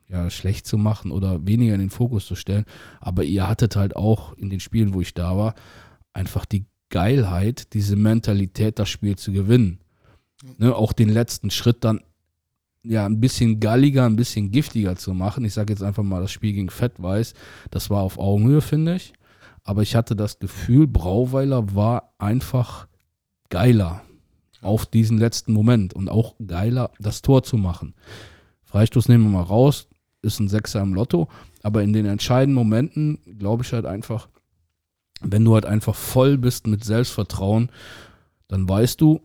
B: ja, schlecht zu machen oder weniger in den Fokus zu stellen. Aber ihr hattet halt auch in den Spielen, wo ich da war, einfach die Geilheit, diese Mentalität, das Spiel zu gewinnen. Ne, auch den letzten Schritt dann ja ein bisschen galliger, ein bisschen giftiger zu machen. Ich sage jetzt einfach mal, das Spiel gegen Fettweiß, das war auf Augenhöhe, finde ich. Aber ich hatte das Gefühl, Brauweiler war einfach geiler auf diesen letzten Moment und auch geiler, das Tor zu machen. Freistoß nehmen wir mal raus, ist ein Sechser im Lotto, aber in den entscheidenden Momenten glaube ich halt einfach, wenn du halt einfach voll bist mit Selbstvertrauen, dann weißt du,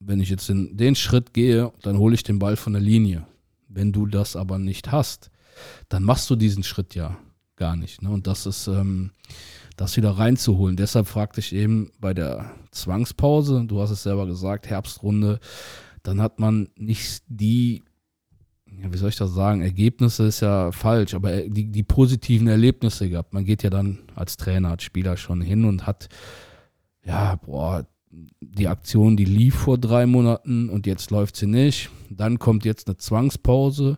B: wenn ich jetzt in den Schritt gehe, dann hole ich den Ball von der Linie. Wenn du das aber nicht hast, dann machst du diesen Schritt ja gar nicht. Ne? Und das ist, ähm, das wieder reinzuholen. Deshalb fragte ich eben bei der Zwangspause, du hast es selber gesagt, Herbstrunde, dann hat man nicht die, ja, wie soll ich das sagen, Ergebnisse ist ja falsch, aber die, die positiven Erlebnisse gehabt. Man geht ja dann als Trainer, als Spieler schon hin und hat, ja, boah, die Aktion, die lief vor drei Monaten und jetzt läuft sie nicht. Dann kommt jetzt eine Zwangspause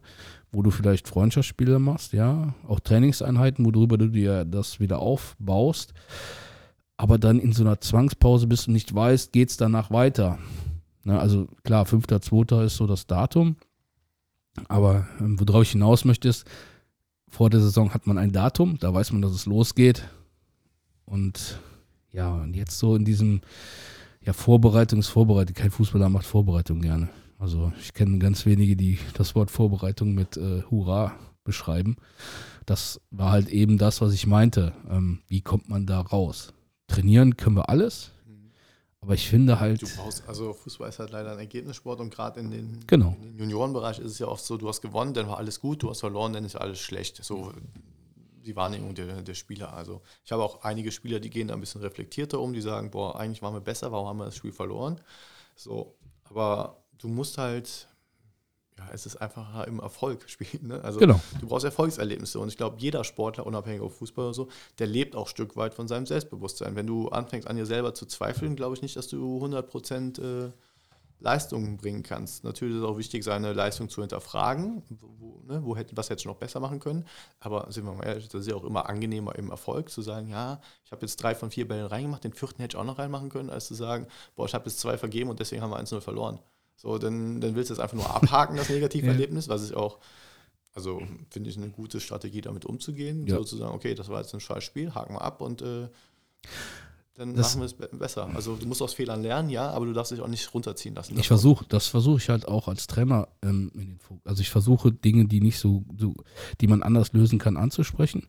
B: wo du vielleicht Freundschaftsspiele machst, ja, auch Trainingseinheiten, worüber du dir das wieder aufbaust, aber dann in so einer Zwangspause bist und nicht weißt, geht es danach weiter. Na, also klar, 5.2. ist so das Datum, aber ähm, worauf ich hinaus möchte ist, vor der Saison hat man ein Datum, da weiß man, dass es losgeht und ja, und jetzt so in diesem ja, Vorbereitungsvorbereitung, kein Fußballer macht Vorbereitung gerne. Also ich kenne ganz wenige, die das Wort Vorbereitung mit äh, Hurra beschreiben. Das war halt eben das, was ich meinte. Ähm, wie kommt man da raus? Trainieren können wir alles, aber ich finde halt.
C: Du brauchst, also Fußball ist halt leider ein Ergebnissport und gerade in den,
B: genau.
C: in den Juniorenbereich ist es ja oft so, du hast gewonnen, dann war alles gut, du hast verloren, dann ist alles schlecht. So die Wahrnehmung der, der Spieler. Also ich habe auch einige Spieler, die gehen da ein bisschen reflektierter um, die sagen, boah, eigentlich waren wir besser, warum haben wir das Spiel verloren? So, aber du musst halt, ja, es ist einfacher im Erfolg spielen. Ne? Also
B: genau.
C: du brauchst Erfolgserlebnisse. Und ich glaube, jeder Sportler, unabhängig auf Fußball oder so, der lebt auch ein Stück weit von seinem Selbstbewusstsein. Wenn du anfängst an dir selber zu zweifeln, glaube ich nicht, dass du 100 Prozent äh, Leistungen bringen kannst. Natürlich ist es auch wichtig, seine Leistung zu hinterfragen, wo, ne, wo hätten, was hätte ich noch besser machen können. Aber sind wir mal ehrlich, das ist ja auch immer angenehmer im Erfolg zu sagen, ja, ich habe jetzt drei von vier Bällen reingemacht, den vierten hätte ich auch noch reinmachen können, als zu sagen, boah, ich habe jetzt zwei vergeben und deswegen haben wir 1-0 verloren. So, dann, dann willst du es einfach nur abhaken, das Negativerlebnis, was ich auch, also finde ich eine gute Strategie, damit umzugehen. Ja. Sozusagen, okay, das war jetzt ein scheiß Spiel, haken wir ab und äh, dann das, machen wir es besser. Also du musst aus Fehlern lernen, ja, aber du darfst dich auch nicht runterziehen lassen.
B: Ich versuche, das versuche ich halt auch als Trainer ähm, Also ich versuche Dinge, die nicht so, so, die man anders lösen kann, anzusprechen.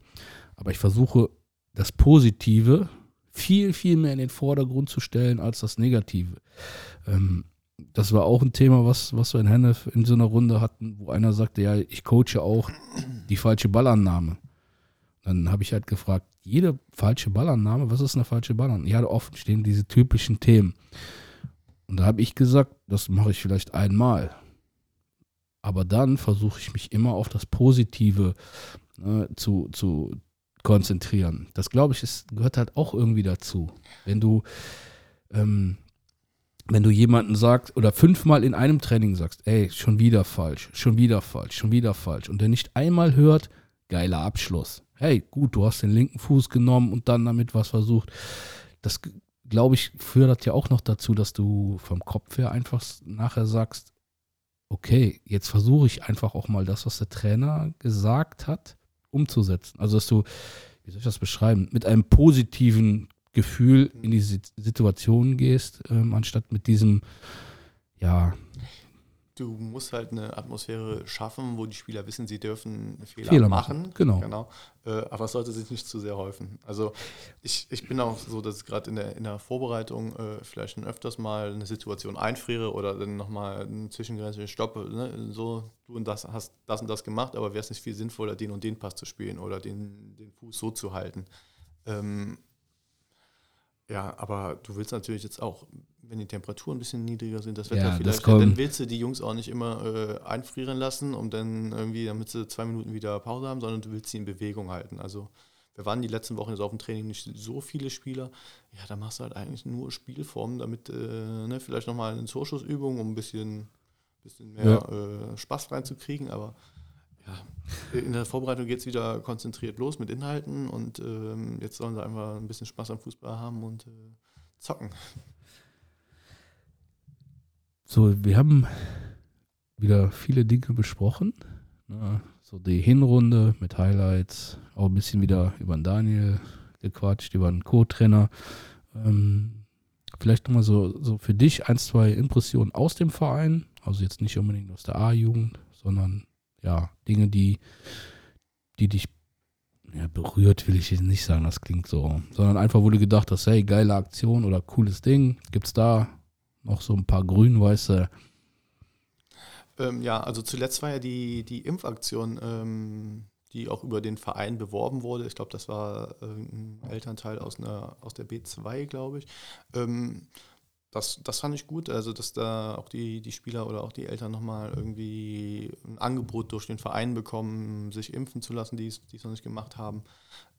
B: Aber ich versuche das Positive viel, viel mehr in den Vordergrund zu stellen als das Negative. Ähm, das war auch ein Thema, was, was wir in Hennef in so einer Runde hatten, wo einer sagte, ja, ich coache auch die falsche Ballannahme. Dann habe ich halt gefragt, jede falsche Ballannahme, was ist eine falsche Ballannahme? Ja, oft stehen diese typischen Themen. Und da habe ich gesagt, das mache ich vielleicht einmal. Aber dann versuche ich mich immer auf das Positive äh, zu, zu konzentrieren. Das glaube ich, ist, gehört halt auch irgendwie dazu. Wenn du ähm, wenn du jemanden sagst oder fünfmal in einem Training sagst, ey, schon wieder falsch, schon wieder falsch, schon wieder falsch und der nicht einmal hört, geiler Abschluss. Hey, gut, du hast den linken Fuß genommen und dann damit was versucht. Das, glaube ich, führt ja auch noch dazu, dass du vom Kopf her einfach nachher sagst, okay, jetzt versuche ich einfach auch mal das, was der Trainer gesagt hat, umzusetzen. Also, dass du, wie soll ich das beschreiben, mit einem positiven Gefühl in die Situation gehst, ähm, anstatt mit diesem, ja.
C: Du musst halt eine Atmosphäre schaffen, wo die Spieler wissen, sie dürfen Fehler,
B: Fehler machen. machen. Genau.
C: genau. Äh, aber es sollte sich nicht zu sehr häufen. Also ich, ich bin auch so, dass ich gerade in der, in der Vorbereitung äh, vielleicht schon öfters mal eine Situation einfriere oder dann nochmal eine Zwischengrenze stoppe. Ne? So, du und das hast das und das gemacht, aber wäre es nicht viel sinnvoller, den und den Pass zu spielen oder den, den Fuß so zu halten. Ähm, ja, aber du willst natürlich jetzt auch, wenn die Temperaturen ein bisschen niedriger sind, das Wetter
B: ja,
C: vielleicht,
B: das dann
C: willst du die Jungs auch nicht immer äh, einfrieren lassen, um dann irgendwie, damit sie zwei Minuten wieder Pause haben, sondern du willst sie in Bewegung halten. Also wir waren die letzten Wochen jetzt auf dem Training nicht so viele Spieler. Ja, da machst du halt eigentlich nur Spielformen, damit äh, ne, vielleicht nochmal eine Zuschussübung, um ein bisschen, bisschen mehr ja. äh, Spaß reinzukriegen. Aber ja, in der Vorbereitung geht es wieder konzentriert los mit Inhalten und ähm, jetzt sollen sie einfach ein bisschen Spaß am Fußball haben und äh, zocken.
B: So, wir haben wieder viele Dinge besprochen. Ne? So die Hinrunde mit Highlights, auch ein bisschen wieder über den Daniel gequatscht, über den Co-Trainer. Ähm, vielleicht nochmal so, so für dich ein, zwei Impressionen aus dem Verein. Also jetzt nicht unbedingt aus der A-Jugend, sondern ja, Dinge, die, die dich ja, berührt, will ich jetzt nicht sagen, das klingt so, sondern einfach, du gedacht hast, hey, geile Aktion oder cooles Ding, gibt es da noch so ein paar grün-weiße
C: ähm, ja, also zuletzt war ja die, die Impfaktion, ähm, die auch über den Verein beworben wurde. Ich glaube, das war äh, ein Elternteil aus, einer, aus der B2, glaube ich. Ähm, das, das fand ich gut, also dass da auch die, die Spieler oder auch die Eltern nochmal irgendwie ein Angebot durch den Verein bekommen, sich impfen zu lassen, die es noch nicht gemacht haben.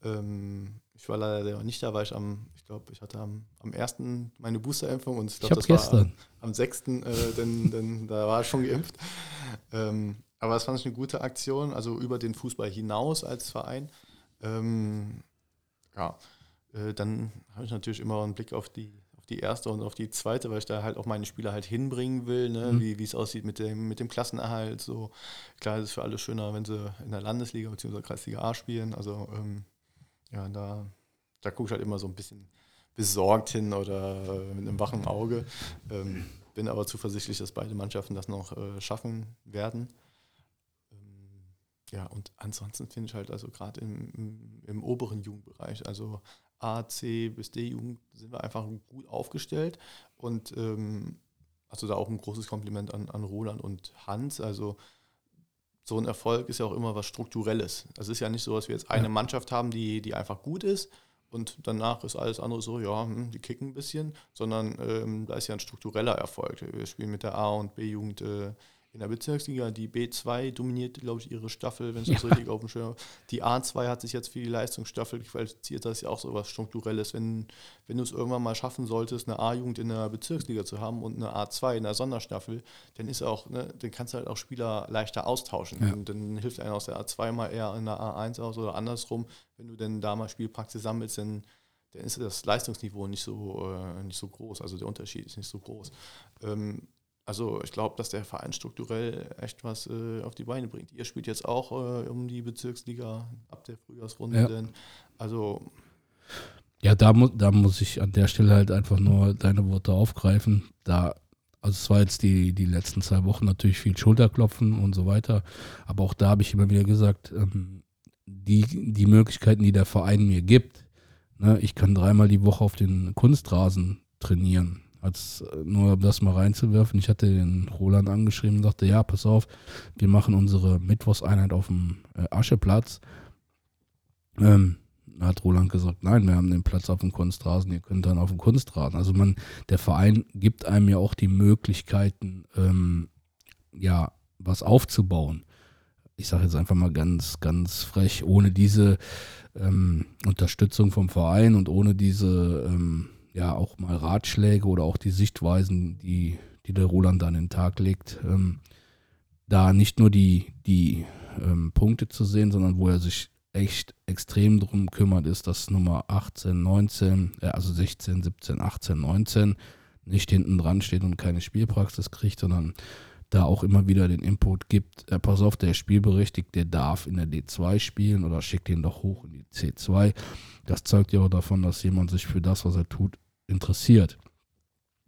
C: Ähm, ich war leider nicht da, weil ich am, ich glaube, ich hatte am, am 1. meine Boosterimpfung und ich glaube, das
B: gestern. war
C: am, am 6., äh, denn, denn da war ich schon geimpft. Ähm, aber das fand ich eine gute Aktion, also über den Fußball hinaus als Verein. Ähm, ja, äh, dann habe ich natürlich immer einen Blick auf die die erste und auf die zweite, weil ich da halt auch meine Spieler halt hinbringen will, ne? mhm. wie es aussieht mit dem, mit dem Klassenerhalt. So klar ist es für alle schöner, wenn sie in der Landesliga bzw. Kreisliga A spielen. Also ähm, ja, da, da gucke ich halt immer so ein bisschen besorgt hin oder äh, mit einem wachen Auge. Ähm, bin aber zuversichtlich, dass beide Mannschaften das noch äh, schaffen werden. Ähm, ja, und ansonsten finde ich halt also gerade im, im, im, oberen Jugendbereich, also A, C bis D-Jugend sind wir einfach gut aufgestellt und ähm, also da auch ein großes Kompliment an, an Roland und Hans. Also so ein Erfolg ist ja auch immer was Strukturelles. Es ist ja nicht so, dass wir jetzt eine Mannschaft haben, die, die einfach gut ist und danach ist alles andere so, ja, hm, die kicken ein bisschen, sondern ähm, da ist ja ein struktureller Erfolg. Wir spielen mit der A- und B-Jugend äh, in der Bezirksliga. Die B2 dominiert, glaube ich, ihre Staffel, wenn ich das richtig auf dem Schirm habe. Die A2 hat sich jetzt für die Leistungsstaffel qualifiziert. Das ist ja auch so was Strukturelles. Wenn, wenn du es irgendwann mal schaffen solltest, eine A-Jugend in der Bezirksliga zu haben und eine A2 in der Sonderstaffel, dann ist auch, ne, dann kannst du halt auch Spieler leichter austauschen. Ja. Und dann hilft einer aus der A2 mal eher in der A1 aus oder andersrum. Wenn du dann da mal Spielpraxis sammelst, dann dann ist das Leistungsniveau nicht so, äh, nicht so groß, also der Unterschied ist nicht so groß. Ähm, also ich glaube, dass der Verein strukturell echt was äh, auf die Beine bringt. Ihr spielt jetzt auch äh, um die Bezirksliga ab der Frühjahrsrunde. Ja. Denn, also
B: ja, da, mu da muss ich an der Stelle halt einfach nur deine Worte aufgreifen. Da, also es war jetzt die, die letzten zwei Wochen natürlich viel Schulterklopfen und so weiter. Aber auch da habe ich immer wieder gesagt, ähm, die, die Möglichkeiten, die der Verein mir gibt, ne, ich kann dreimal die Woche auf den Kunstrasen trainieren als nur um das mal reinzuwerfen. Ich hatte den Roland angeschrieben und sagte, ja, pass auf, wir machen unsere Mittwochseinheit auf dem äh, Ascheplatz. Ähm, hat Roland gesagt, nein, wir haben den Platz auf dem Kunstrasen, ihr könnt dann auf dem Kunstrasen. Also man, der Verein gibt einem ja auch die Möglichkeiten, ähm, ja, was aufzubauen. Ich sage jetzt einfach mal ganz, ganz frech, ohne diese ähm, Unterstützung vom Verein und ohne diese ähm, ja auch mal Ratschläge oder auch die Sichtweisen, die, die der Roland an den Tag legt, ähm, da nicht nur die, die ähm, Punkte zu sehen, sondern wo er sich echt extrem drum kümmert, ist, dass Nummer 18, 19, äh, also 16, 17, 18, 19 nicht hinten dran steht und keine Spielpraxis kriegt, sondern da auch immer wieder den Input gibt, äh, pass auf, der Spielberechtigte, der darf in der D2 spielen oder schickt ihn doch hoch in die C2. Das zeugt ja auch davon, dass jemand sich für das, was er tut, interessiert.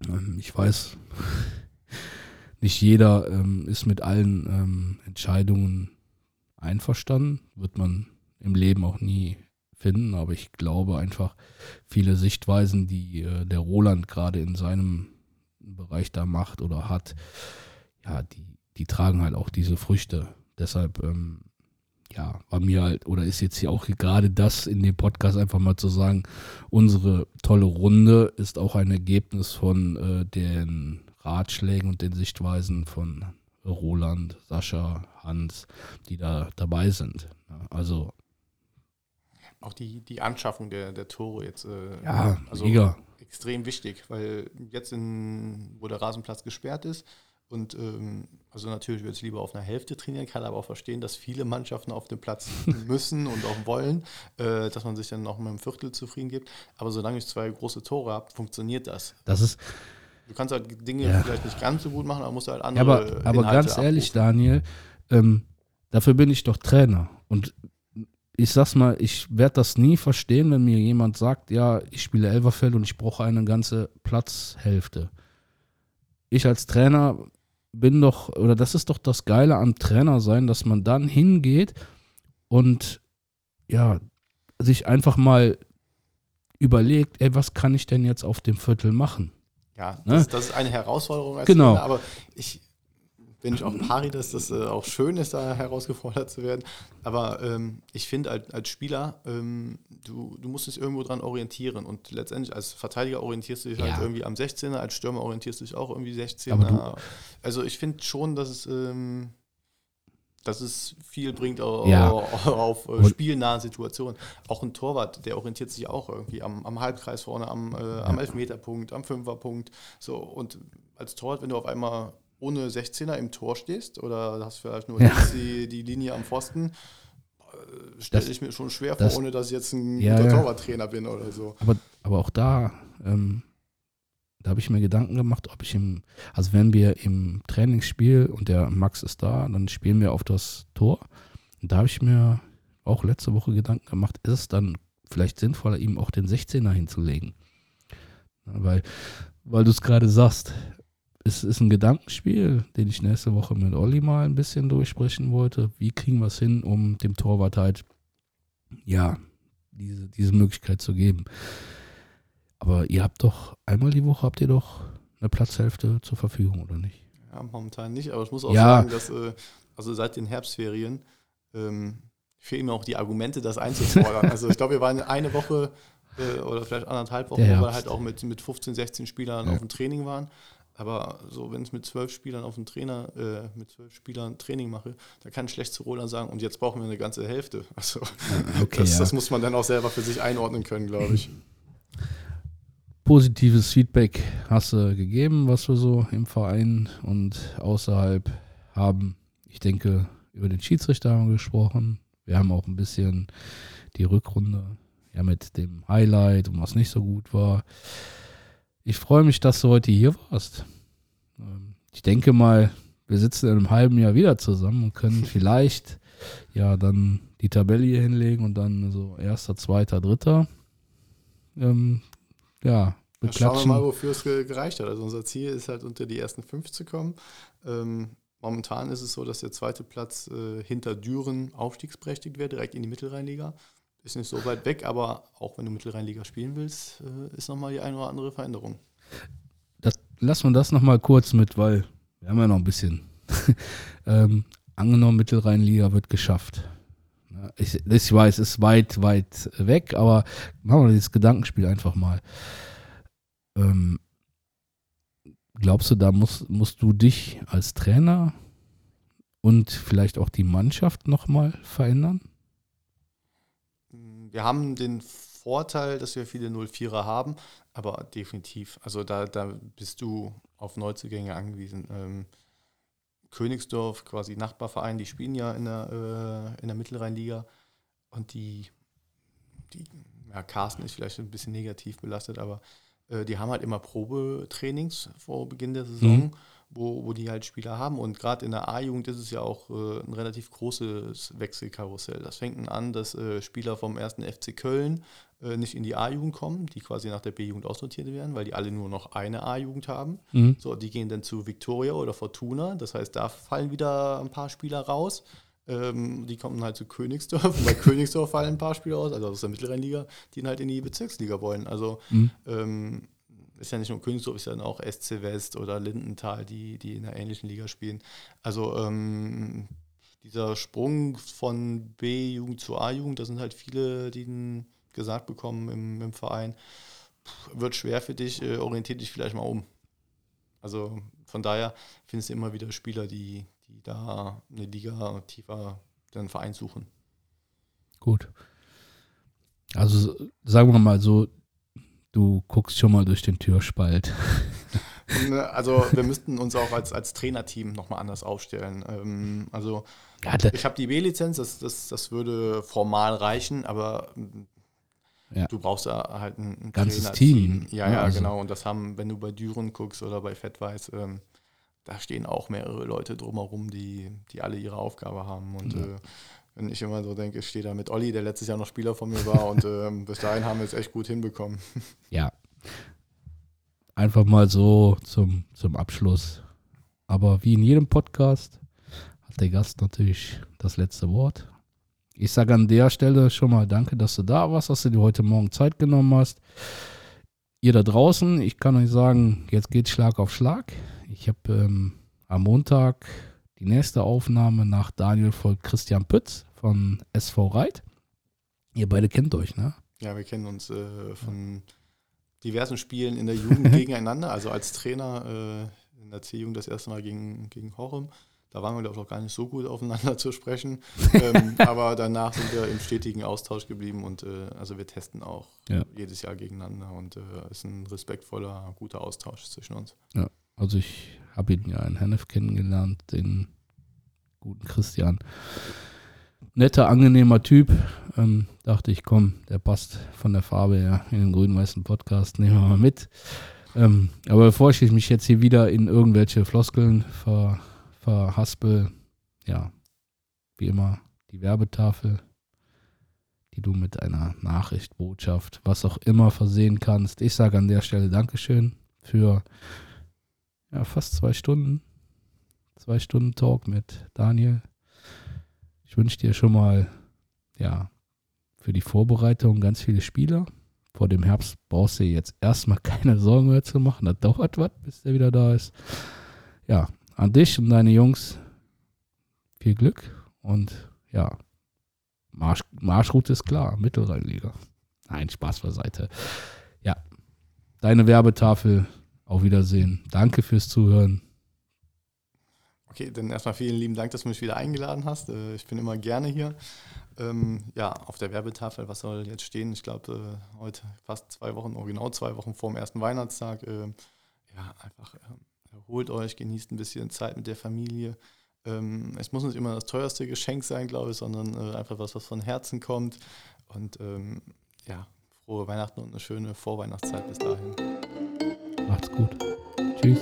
B: Ähm, ich weiß, nicht jeder ähm, ist mit allen ähm, Entscheidungen einverstanden, wird man im Leben auch nie finden, aber ich glaube einfach, viele Sichtweisen, die äh, der Roland gerade in seinem Bereich da macht oder hat, ja, die, die tragen halt auch diese Früchte. Deshalb ähm, ja, war mir halt, oder ist jetzt hier auch gerade das in dem Podcast einfach mal zu sagen, unsere tolle Runde ist auch ein Ergebnis von äh, den Ratschlägen und den Sichtweisen von Roland, Sascha, Hans, die da dabei sind. Also
C: auch die, die Anschaffung der, der Tore jetzt äh,
B: Ja,
C: also
B: mega.
C: extrem wichtig, weil jetzt, in, wo der Rasenplatz gesperrt ist, und ähm, also natürlich würde ich lieber auf einer Hälfte trainieren, kann aber auch verstehen, dass viele Mannschaften auf dem Platz müssen und auch wollen, äh, dass man sich dann auch mit einem Viertel zufrieden gibt. Aber solange ich zwei große Tore habe, funktioniert das.
B: Das ist,
C: Du kannst halt Dinge
B: Ja.
C: vielleicht nicht ganz so gut machen, aber musst halt
B: Ja,
C: andere.
B: aber, aber
C: Inhalte
B: ganz ehrlich,
C: abrufen.
B: Daniel, ähm, dafür bin ich doch Trainer. Und ich sag's mal, ich werde das nie verstehen, wenn mir jemand sagt, ja, ich spiele Elverfeld und ich brauche eine ganze Platzhälfte. Ich als Trainer bin doch, oder das ist doch das Geile am Trainer sein, dass man dann hingeht und ja, sich einfach mal überlegt, ey, was kann ich denn jetzt auf dem Viertel machen?
C: Ja,
B: Ne?
C: das, das ist eine Herausforderung als
B: Genau.
C: Trainer, aber ich bin ich auch pari, dass das äh, auch schön ist, da herausgefordert zu werden. Aber ähm, ich finde als, als Spieler, ähm, du, du musst dich irgendwo dran orientieren und letztendlich als Verteidiger orientierst du dich
B: Ja.
C: halt irgendwie am 16er, als Stürmer orientierst du dich auch irgendwie 16er.
B: Aber du-
C: also ich finde schon, dass es, ähm, dass es viel bringt au-
B: Ja.
C: auf, äh,
B: Und-
C: spielnahen Situationen. Auch ein Torwart, der orientiert sich auch irgendwie am, am Halbkreis vorne, am, äh, am Elfmeterpunkt, am Fünferpunkt. So, und als Torwart, wenn du auf einmal ohne 16er im Tor stehst oder hast vielleicht nur
B: Ja.
C: die, die Linie am Pfosten, äh, stelle ich mir schon schwer
B: das-
C: vor, ohne dass ich jetzt ein
B: Ja,
C: guter
B: ja.
C: Torwarttrainer bin oder so.
B: Aber, aber auch da, ähm, da habe ich mir Gedanken gemacht, ob ich im, also wenn wir im Trainingsspiel und der Max ist da, dann spielen wir auf das Tor. Und da habe ich mir auch letzte Woche Gedanken gemacht, ist es dann vielleicht sinnvoller, ihm auch den 16er hinzulegen? Weil, weil du es gerade sagst, es ist ein Gedankenspiel, den ich nächste Woche mit Olli mal ein bisschen durchsprechen wollte. Wie kriegen wir es hin, um dem Torwart halt, ja, diese, diese Möglichkeit zu geben? Aber ihr habt doch, einmal die Woche habt ihr doch eine Platzhälfte zur Verfügung, oder nicht?
C: Ja, momentan nicht, aber ich muss auch
B: Ja.
C: sagen, dass äh, also seit den Herbstferien ähm, fehlen mir auch die Argumente, das einzufordern. also ich glaube, wir waren eine Woche äh, oder vielleicht anderthalb Wochen, wo wir halt auch mit, mit 15, 16 Spielern
B: Ja.
C: auf dem Training waren. Aber so, wenn ich mit zwölf Spielern auf dem Trainer, äh, mit zwölf Spielern Training mache, da kann schlecht zu Roland sagen, und jetzt brauchen wir eine ganze Hälfte. Also
B: Okay,
C: das,
B: ja.
C: das muss man dann auch selber für sich einordnen können, glaube ich.
B: Positives Feedback hast du gegeben, was wir so im Verein und außerhalb haben. Ich denke, über den Schiedsrichter haben wir gesprochen. Wir haben auch ein bisschen die Rückrunde ja mit dem Highlight und was nicht so gut war. Ich freue mich, dass du heute hier warst. Ähm, Ich denke mal, wir sitzen in einem halben Jahr wieder zusammen und können vielleicht ja dann die Tabelle hier hinlegen und dann so erster, zweiter, dritter. Ähm, ja,
C: Ja, schauen wir
B: beklatschen.
C: mal, wofür es ge- gereicht hat. Also unser Ziel ist halt unter die ersten fünf zu kommen. Ähm, momentan ist es so, dass der zweite Platz äh, hinter Düren aufstiegsberechtigt wäre, direkt in die Mittelrheinliga. Ist nicht so weit weg, aber auch wenn du Mittelrheinliga spielen willst, äh, ist nochmal die eine oder andere Veränderung.
B: das, lassen wir das nochmal kurz mit, weil wir haben ja noch ein bisschen. ähm, angenommen, Mittelrheinliga wird geschafft. Ich, ich weiß, es ist weit, weit weg, aber machen wir dieses Gedankenspiel einfach mal. Ähm, glaubst du, da musst, musst du dich als Trainer und vielleicht auch die Mannschaft nochmal verändern?
C: Wir haben den Vorteil, dass wir viele 04er haben, aber definitiv. Also da, da bist du auf Neuzugänge angewiesen. Ähm, Königsdorf, quasi Nachbarverein, die spielen ja in der, äh, in der Mittelrheinliga und die, die, ja, Carsten ist vielleicht ein bisschen negativ belastet, aber äh, die haben halt immer Probetrainings vor Beginn der Saison,
B: Mhm.
C: Wo, wo die halt Spieler haben. Und gerade in der A-Jugend ist es ja auch äh, ein relativ großes Wechselkarussell. Das fängt an, dass äh, Spieler vom ersten FC Köln äh, nicht in die A-Jugend kommen, die quasi nach der B-Jugend aussortiert werden, weil die alle nur noch eine A-Jugend haben.
B: Mhm.
C: So, die gehen dann zu Victoria oder Fortuna. Das heißt, da fallen wieder ein paar Spieler raus. Ähm, die kommen halt zu Königsdorf. Bei Königsdorf fallen ein paar Spieler raus, also aus der Mittelrheinliga, die dann halt in die Bezirksliga wollen. Also
B: Mhm.
C: ähm, ist ja nicht nur Königsdorf, ist ja auch SC West oder Lindenthal, die, die in einer ähnlichen Liga spielen. Also ähm, dieser Sprung von B-Jugend zu A-Jugend, da sind halt viele, die gesagt bekommen im, im Verein, wird schwer für dich, äh, orientier dich vielleicht mal um. Also von daher findest du immer wieder Spieler, die, die da eine Liga tiefer den Verein suchen.
B: Gut. Also sagen wir mal so, du guckst schon mal durch den Türspalt.
C: Ne, also wir müssten uns auch als, als Trainerteam nochmal anders aufstellen. Ähm, also
B: Ja,
C: ich habe die B-Lizenz, das, das, das würde formal reichen, aber
B: Ja.
C: du brauchst da halt ein, ein
B: Ganzes. Team,
C: Ja,
B: ne,
C: ja,
B: also-
C: genau. Und das haben, wenn du bei Düren guckst oder bei Fettweiß, ähm, da stehen auch mehrere Leute drumherum, die, die alle ihre Aufgabe haben. Und äh, wenn ich immer so denke, ich stehe da mit Olli, der letztes Jahr noch Spieler von mir war und ähm, bis dahin haben wir es echt gut hinbekommen.
B: ja. Einfach mal so zum, zum Abschluss. Aber wie in jedem Podcast hat der Gast natürlich das letzte Wort. Ich sage an der Stelle schon mal danke, dass du da warst, dass du dir heute Morgen Zeit genommen hast. Ihr da draußen, ich kann euch sagen, jetzt geht Schlag auf Schlag. Ich habe ähm, am Montag die nächste Aufnahme nach Daniel folgt Christian Pütz von SV Reit. Ihr beide kennt euch, ne?
C: Ja, wir kennen uns äh, von diversen Spielen in der Jugend gegeneinander. Also als Trainer äh, in der C-Jugend das erste Mal gegen, gegen Horem. Da waren wir, glaube ich, auch gar nicht so gut aufeinander zu sprechen. ähm, aber danach sind wir im stetigen Austausch geblieben und äh, also wir testen auch
B: Ja.
C: jedes Jahr gegeneinander und äh, ist ein respektvoller, guter Austausch zwischen uns.
B: Also ich habe ihn ja in Hennef kennengelernt, den guten Christian. Netter, angenehmer Typ. Ähm, dachte ich, komm, der passt von der Farbe her in den grün-weißen Podcast, nehmen wir mal mit. Ähm, aber bevor ich mich jetzt hier wieder in irgendwelche Floskeln ver, verhaspel, ja, wie immer die Werbetafel, die du mit einer Nachricht, Botschaft, was auch immer versehen kannst. Ich sage an der Stelle Dankeschön für ja, fast zwei Stunden. Zwei Stunden Talk mit Daniel. Ich wünsche dir schon mal, ja, für die Vorbereitung ganz viele Spieler. Vor dem Herbst brauchst du jetzt erstmal keine Sorgen mehr zu machen. Das dauert was, bis der wieder da ist. Ja, an dich und deine Jungs viel Glück und ja, Marsch, Marschroute ist klar, Mittelrheinliga. Nein, Spaß beiseite. Ja, deine Werbetafel auf Wiedersehen. Danke fürs Zuhören.
C: Okay, dann erstmal vielen lieben Dank, dass du mich wieder eingeladen hast. Äh, Ich bin immer gerne hier. Ähm, ja, auf der Werbetafel, was soll jetzt stehen? Ich glaube, äh, heute fast zwei Wochen, oh genau zwei Wochen vor dem ersten Weihnachtstag. äh, Ja, einfach äh, erholt euch, genießt ein bisschen Zeit mit der Familie. Ähm, Es muss nicht immer das teuerste Geschenk sein, glaube ich, sondern einfach was, was von Herzen kommt. Und ähm, ja, frohe Weihnachten und eine schöne Vorweihnachtszeit bis dahin.
B: Macht's gut. Tschüss.